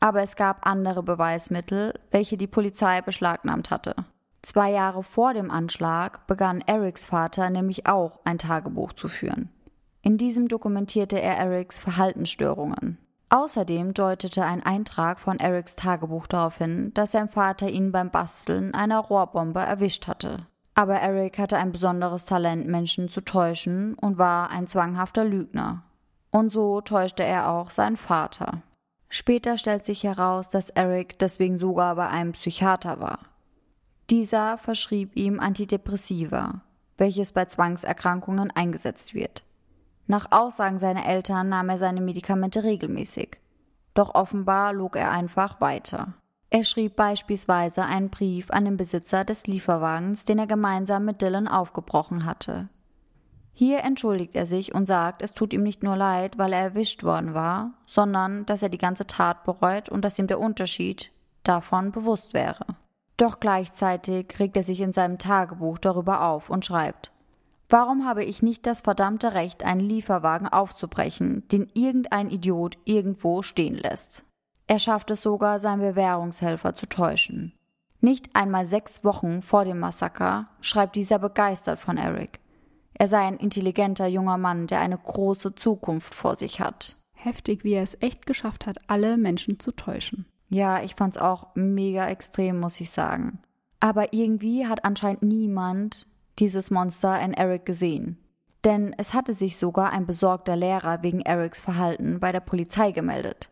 aber es gab andere Beweismittel, welche die Polizei beschlagnahmt hatte. Zwei Jahre vor dem Anschlag begann Erics Vater nämlich auch ein Tagebuch zu führen. In diesem dokumentierte er Erics Verhaltensstörungen. Außerdem deutete ein Eintrag von Erics Tagebuch darauf hin, dass sein Vater ihn beim Basteln einer Rohrbombe erwischt hatte. Aber Eric hatte ein besonderes Talent, Menschen zu täuschen und war ein zwanghafter Lügner. Und so täuschte er auch seinen Vater. Später stellt sich heraus, dass Eric deswegen sogar bei einem Psychiater war. Dieser verschrieb ihm Antidepressiva, welches bei Zwangserkrankungen eingesetzt wird. Nach Aussagen seiner Eltern nahm er seine Medikamente regelmäßig. Doch offenbar log er einfach weiter. Er schrieb beispielsweise einen Brief an den Besitzer des Lieferwagens, den er gemeinsam mit Dylan aufgebrochen hatte. Hier entschuldigt er sich und sagt, es tut ihm nicht nur leid, weil er erwischt worden war, sondern dass er die ganze Tat bereut und dass ihm der Unterschied davon bewusst wäre. Doch gleichzeitig regt er sich in seinem Tagebuch darüber auf und schreibt Warum habe ich nicht das verdammte Recht, einen Lieferwagen aufzubrechen, den irgendein Idiot irgendwo stehen lässt? Er schafft es sogar, seinen Bewährungshelfer zu täuschen. Nicht einmal sechs Wochen vor dem Massaker schreibt dieser begeistert von Eric. Er sei ein intelligenter junger Mann, der eine große Zukunft vor sich hat. Heftig, wie er es echt geschafft hat, alle Menschen zu täuschen. Ja, ich fand's auch mega extrem, muss ich sagen. Aber irgendwie hat anscheinend niemand dieses Monster in Eric gesehen. Denn es hatte sich sogar ein besorgter Lehrer wegen Erics Verhalten bei der Polizei gemeldet.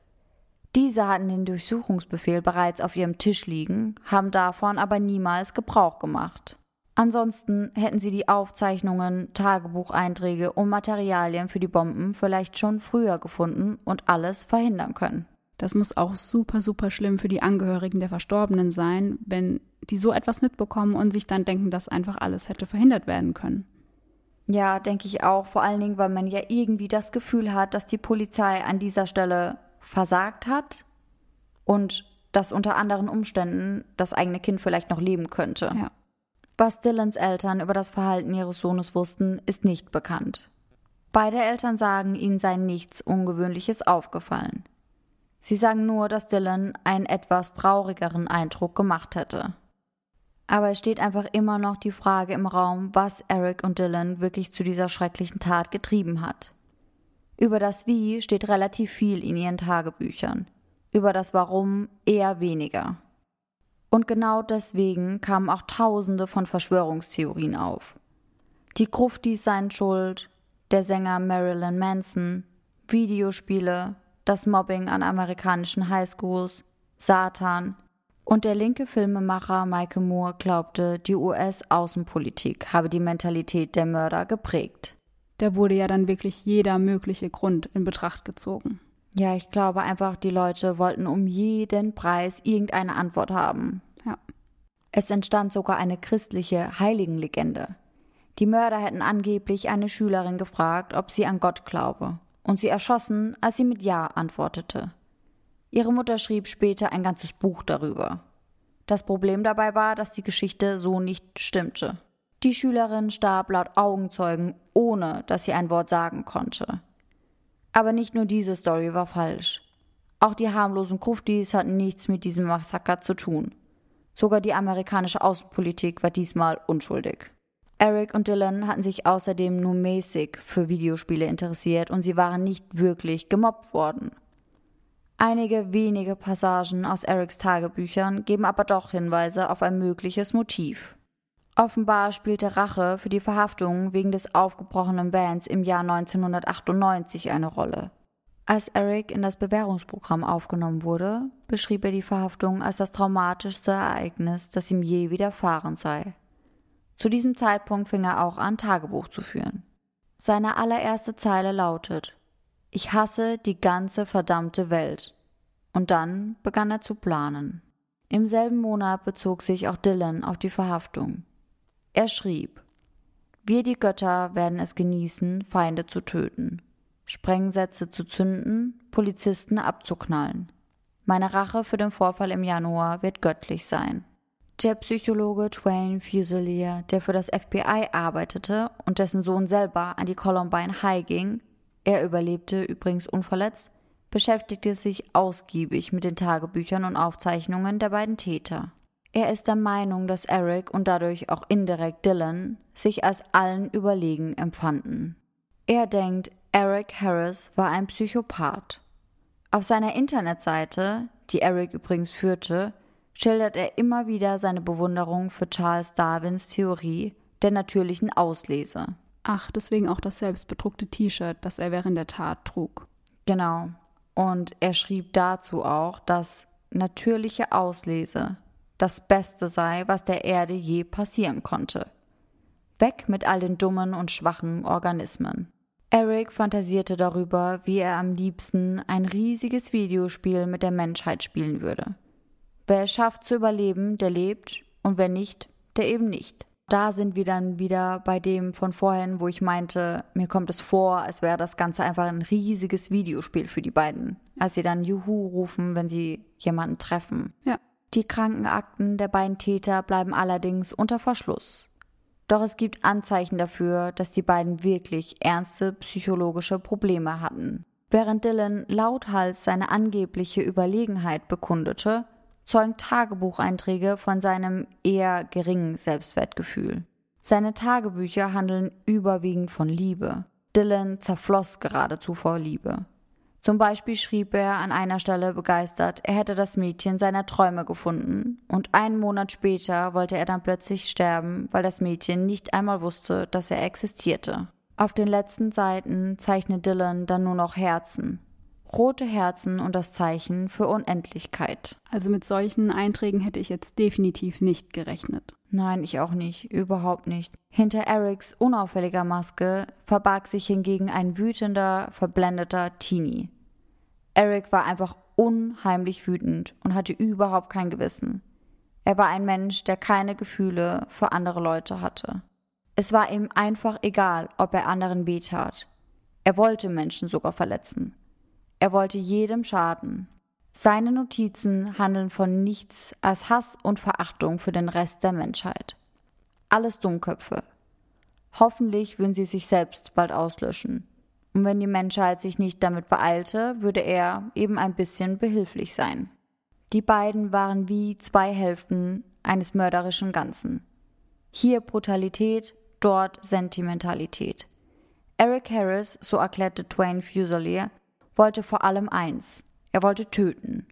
Diese hatten den Durchsuchungsbefehl bereits auf ihrem Tisch liegen, haben davon aber niemals Gebrauch gemacht. Ansonsten hätten sie die Aufzeichnungen, Tagebucheinträge und Materialien für die Bomben vielleicht schon früher gefunden und alles verhindern können. Das muss auch super, super schlimm für die Angehörigen der Verstorbenen sein, wenn die so etwas mitbekommen und sich dann denken, dass einfach alles hätte verhindert werden können. Ja, denke ich auch, vor allen Dingen, weil man ja irgendwie das Gefühl hat, dass die Polizei an dieser Stelle versagt hat und dass unter anderen Umständen das eigene Kind vielleicht noch leben könnte. Ja. Was Dylans Eltern über das Verhalten ihres Sohnes wussten, ist nicht bekannt. Beide Eltern sagen, ihnen sei nichts Ungewöhnliches aufgefallen. Sie sagen nur, dass Dylan einen etwas traurigeren Eindruck gemacht hätte. Aber es steht einfach immer noch die Frage im Raum, was Eric und Dylan wirklich zu dieser schrecklichen Tat getrieben hat. Über das Wie steht relativ viel in ihren Tagebüchern, über das Warum eher weniger. Und genau deswegen kamen auch tausende von Verschwörungstheorien auf. Die Gruftis seien schuld, der Sänger Marilyn Manson, Videospiele, das Mobbing an amerikanischen Highschools, Satan und der linke Filmemacher Michael Moore glaubte, die US-Außenpolitik habe die Mentalität der Mörder geprägt. Da wurde ja dann wirklich jeder mögliche Grund in Betracht gezogen. Ja, ich glaube einfach, die Leute wollten um jeden Preis irgendeine Antwort haben. Ja. Es entstand sogar eine christliche Heiligenlegende. Die Mörder hätten angeblich eine Schülerin gefragt, ob sie an Gott glaube, und sie erschossen, als sie mit Ja antwortete. Ihre Mutter schrieb später ein ganzes Buch darüber. Das Problem dabei war, dass die Geschichte so nicht stimmte. Die Schülerin starb laut Augenzeugen, ohne dass sie ein Wort sagen konnte. Aber nicht nur diese Story war falsch. Auch die harmlosen Kruftis hatten nichts mit diesem Massaker zu tun. Sogar die amerikanische Außenpolitik war diesmal unschuldig. Eric und Dylan hatten sich außerdem nur mäßig für Videospiele interessiert und sie waren nicht wirklich gemobbt worden. Einige wenige Passagen aus Erics Tagebüchern geben aber doch Hinweise auf ein mögliches Motiv. Offenbar spielte Rache für die Verhaftung wegen des aufgebrochenen Vans im Jahr 1998 eine Rolle. Als Eric in das Bewährungsprogramm aufgenommen wurde, beschrieb er die Verhaftung als das traumatischste Ereignis, das ihm je widerfahren sei. Zu diesem Zeitpunkt fing er auch an, Tagebuch zu führen. Seine allererste Zeile lautet Ich hasse die ganze verdammte Welt. Und dann begann er zu planen. Im selben Monat bezog sich auch Dylan auf die Verhaftung. Er schrieb Wir die Götter werden es genießen, Feinde zu töten. Sprengsätze zu zünden, Polizisten abzuknallen. Meine Rache für den Vorfall im Januar wird göttlich sein. Der Psychologe Twain Fusilier, der für das FBI arbeitete und dessen Sohn selber an die Columbine High ging, er überlebte übrigens unverletzt, beschäftigte sich ausgiebig mit den Tagebüchern und Aufzeichnungen der beiden Täter. Er ist der Meinung, dass Eric und dadurch auch indirekt Dylan sich als allen überlegen empfanden. Er denkt, Eric Harris war ein Psychopath. Auf seiner Internetseite, die Eric übrigens führte, schildert er immer wieder seine Bewunderung für Charles Darwins Theorie der natürlichen Auslese. Ach, deswegen auch das selbstbedruckte T-Shirt, das er während der Tat trug. Genau. Und er schrieb dazu auch, dass natürliche Auslese das Beste sei, was der Erde je passieren konnte. Weg mit all den dummen und schwachen Organismen. Eric fantasierte darüber, wie er am liebsten ein riesiges Videospiel mit der Menschheit spielen würde. Wer es schafft zu überleben, der lebt, und wer nicht, der eben nicht. Da sind wir dann wieder bei dem von vorhin, wo ich meinte, mir kommt es vor, als wäre das Ganze einfach ein riesiges Videospiel für die beiden, als sie dann Juhu rufen, wenn sie jemanden treffen. Ja. Die Krankenakten der beiden Täter bleiben allerdings unter Verschluss. Doch es gibt Anzeichen dafür, dass die beiden wirklich ernste psychologische Probleme hatten. Während Dylan lauthals seine angebliche Überlegenheit bekundete, zeugen Tagebucheinträge von seinem eher geringen Selbstwertgefühl. Seine Tagebücher handeln überwiegend von Liebe. Dylan zerfloss geradezu vor Liebe. Zum Beispiel schrieb er an einer Stelle begeistert, er hätte das Mädchen seiner Träume gefunden, und einen Monat später wollte er dann plötzlich sterben, weil das Mädchen nicht einmal wusste, dass er existierte. Auf den letzten Seiten zeichnet Dylan dann nur noch Herzen. Rote Herzen und das Zeichen für Unendlichkeit. Also mit solchen Einträgen hätte ich jetzt definitiv nicht gerechnet. Nein, ich auch nicht, überhaupt nicht. Hinter Erics unauffälliger Maske verbarg sich hingegen ein wütender, verblendeter Teenie. Eric war einfach unheimlich wütend und hatte überhaupt kein Gewissen. Er war ein Mensch, der keine Gefühle für andere Leute hatte. Es war ihm einfach egal, ob er anderen wehtat. Er wollte Menschen sogar verletzen. Er wollte jedem schaden. Seine Notizen handeln von nichts als Hass und Verachtung für den Rest der Menschheit. Alles Dummköpfe. Hoffentlich würden sie sich selbst bald auslöschen. Und wenn die Menschheit sich nicht damit beeilte, würde er eben ein bisschen behilflich sein. Die beiden waren wie zwei Hälften eines mörderischen Ganzen. Hier Brutalität, dort Sentimentalität. Eric Harris, so erklärte Twain Fusilier, wollte vor allem eins, er wollte töten.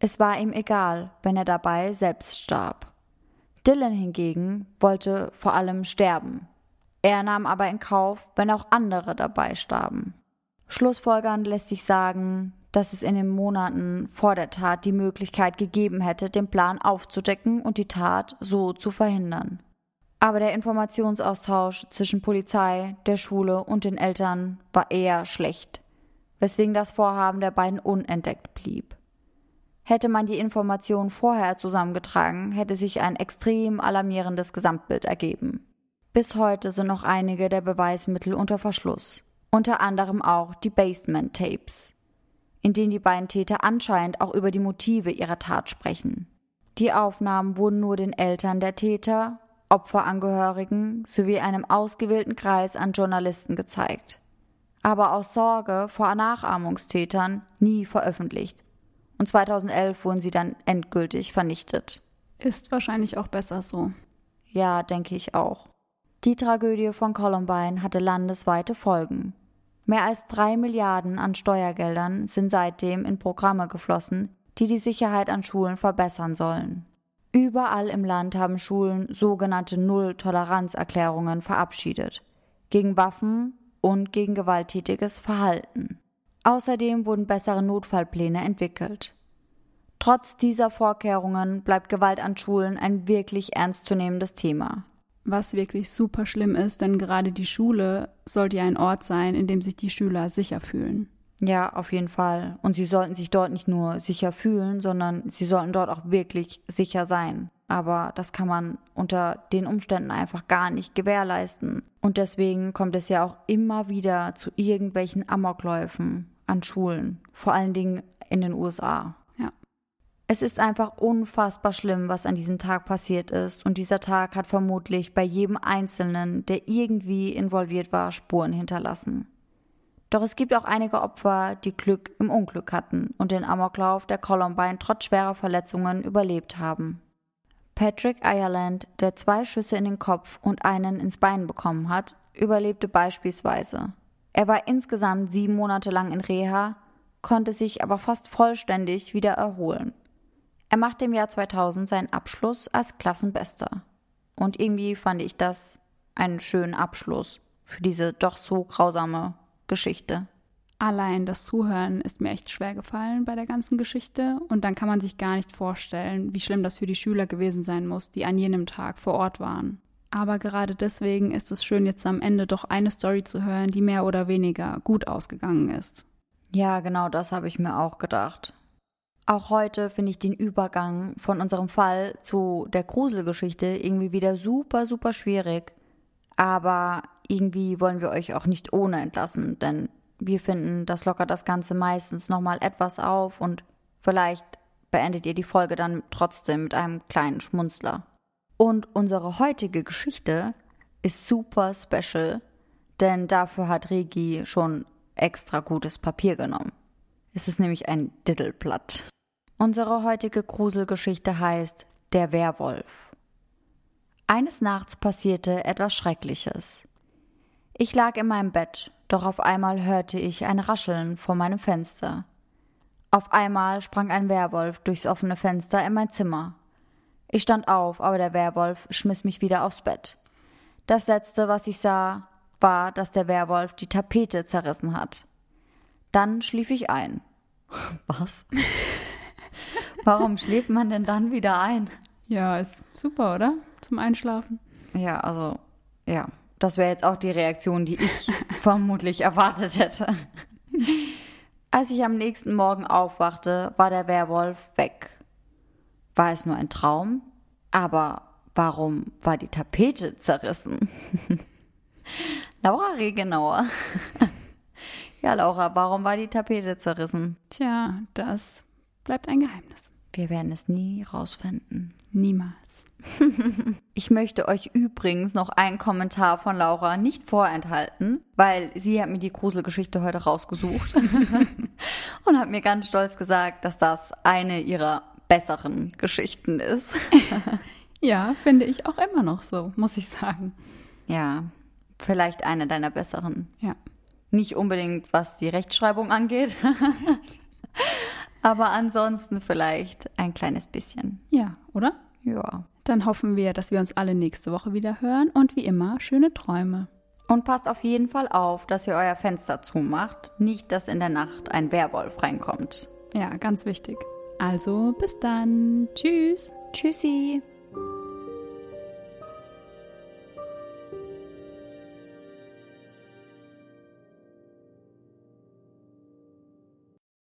Es war ihm egal, wenn er dabei selbst starb. Dylan hingegen wollte vor allem sterben. Er nahm aber in Kauf, wenn auch andere dabei starben. Schlussfolgernd lässt sich sagen, dass es in den Monaten vor der Tat die Möglichkeit gegeben hätte, den Plan aufzudecken und die Tat so zu verhindern. Aber der Informationsaustausch zwischen Polizei, der Schule und den Eltern war eher schlecht weswegen das Vorhaben der beiden unentdeckt blieb. Hätte man die Informationen vorher zusammengetragen, hätte sich ein extrem alarmierendes Gesamtbild ergeben. Bis heute sind noch einige der Beweismittel unter Verschluss, unter anderem auch die Basement Tapes, in denen die beiden Täter anscheinend auch über die Motive ihrer Tat sprechen. Die Aufnahmen wurden nur den Eltern der Täter, Opferangehörigen sowie einem ausgewählten Kreis an Journalisten gezeigt aber aus Sorge vor Nachahmungstätern nie veröffentlicht. Und 2011 wurden sie dann endgültig vernichtet. Ist wahrscheinlich auch besser so. Ja, denke ich auch. Die Tragödie von Columbine hatte landesweite Folgen. Mehr als drei Milliarden an Steuergeldern sind seitdem in Programme geflossen, die die Sicherheit an Schulen verbessern sollen. Überall im Land haben Schulen sogenannte Null-Toleranz-Erklärungen verabschiedet. Gegen Waffen und gegen gewalttätiges Verhalten. Außerdem wurden bessere Notfallpläne entwickelt. Trotz dieser Vorkehrungen bleibt Gewalt an Schulen ein wirklich ernstzunehmendes Thema. Was wirklich super schlimm ist, denn gerade die Schule sollte ja ein Ort sein, in dem sich die Schüler sicher fühlen. Ja, auf jeden Fall. Und sie sollten sich dort nicht nur sicher fühlen, sondern sie sollten dort auch wirklich sicher sein. Aber das kann man unter den Umständen einfach gar nicht gewährleisten. Und deswegen kommt es ja auch immer wieder zu irgendwelchen Amokläufen an Schulen, vor allen Dingen in den USA. Ja. Es ist einfach unfassbar schlimm, was an diesem Tag passiert ist. Und dieser Tag hat vermutlich bei jedem Einzelnen, der irgendwie involviert war, Spuren hinterlassen. Doch es gibt auch einige Opfer, die Glück im Unglück hatten und den Amoklauf der Columbine trotz schwerer Verletzungen überlebt haben. Patrick Ireland, der zwei Schüsse in den Kopf und einen ins Bein bekommen hat, überlebte beispielsweise. Er war insgesamt sieben Monate lang in Reha, konnte sich aber fast vollständig wieder erholen. Er machte im Jahr 2000 seinen Abschluss als Klassenbester. Und irgendwie fand ich das einen schönen Abschluss für diese doch so grausame Geschichte. Allein das Zuhören ist mir echt schwer gefallen bei der ganzen Geschichte und dann kann man sich gar nicht vorstellen, wie schlimm das für die Schüler gewesen sein muss, die an jenem Tag vor Ort waren. Aber gerade deswegen ist es schön, jetzt am Ende doch eine Story zu hören, die mehr oder weniger gut ausgegangen ist. Ja, genau das habe ich mir auch gedacht. Auch heute finde ich den Übergang von unserem Fall zu der Gruselgeschichte irgendwie wieder super, super schwierig. Aber irgendwie wollen wir euch auch nicht ohne entlassen, denn wir finden, das lockert das Ganze meistens nochmal etwas auf und vielleicht beendet ihr die Folge dann trotzdem mit einem kleinen Schmunzler. Und unsere heutige Geschichte ist super special, denn dafür hat Regi schon extra gutes Papier genommen. Es ist nämlich ein Diddleblatt. Unsere heutige Gruselgeschichte heißt Der Werwolf. Eines Nachts passierte etwas Schreckliches. Ich lag in meinem Bett, doch auf einmal hörte ich ein Rascheln vor meinem Fenster. Auf einmal sprang ein Werwolf durchs offene Fenster in mein Zimmer. Ich stand auf, aber der Werwolf schmiss mich wieder aufs Bett. Das letzte, was ich sah, war, dass der Werwolf die Tapete zerrissen hat. Dann schlief ich ein. Was? Warum schläft man denn dann wieder ein? Ja, ist super, oder? Zum Einschlafen. Ja, also, ja. Das wäre jetzt auch die Reaktion, die ich vermutlich erwartet hätte. Als ich am nächsten Morgen aufwachte, war der Werwolf weg. War es nur ein Traum? Aber warum war die Tapete zerrissen? Laura Regenauer. ja, Laura, warum war die Tapete zerrissen? Tja, das bleibt ein Geheimnis. Wir werden es nie rausfinden. Niemals. Ich möchte euch übrigens noch einen Kommentar von Laura nicht vorenthalten, weil sie hat mir die Gruselgeschichte heute rausgesucht und hat mir ganz stolz gesagt, dass das eine ihrer besseren Geschichten ist. ja, finde ich auch immer noch so, muss ich sagen. Ja, vielleicht eine deiner besseren. Ja. Nicht unbedingt, was die Rechtschreibung angeht, aber ansonsten vielleicht ein kleines bisschen. Ja, oder? Ja. Dann hoffen wir, dass wir uns alle nächste Woche wieder hören und wie immer schöne Träume. Und passt auf jeden Fall auf, dass ihr euer Fenster zumacht, nicht dass in der Nacht ein Werwolf reinkommt. Ja, ganz wichtig. Also bis dann. Tschüss. Tschüssi.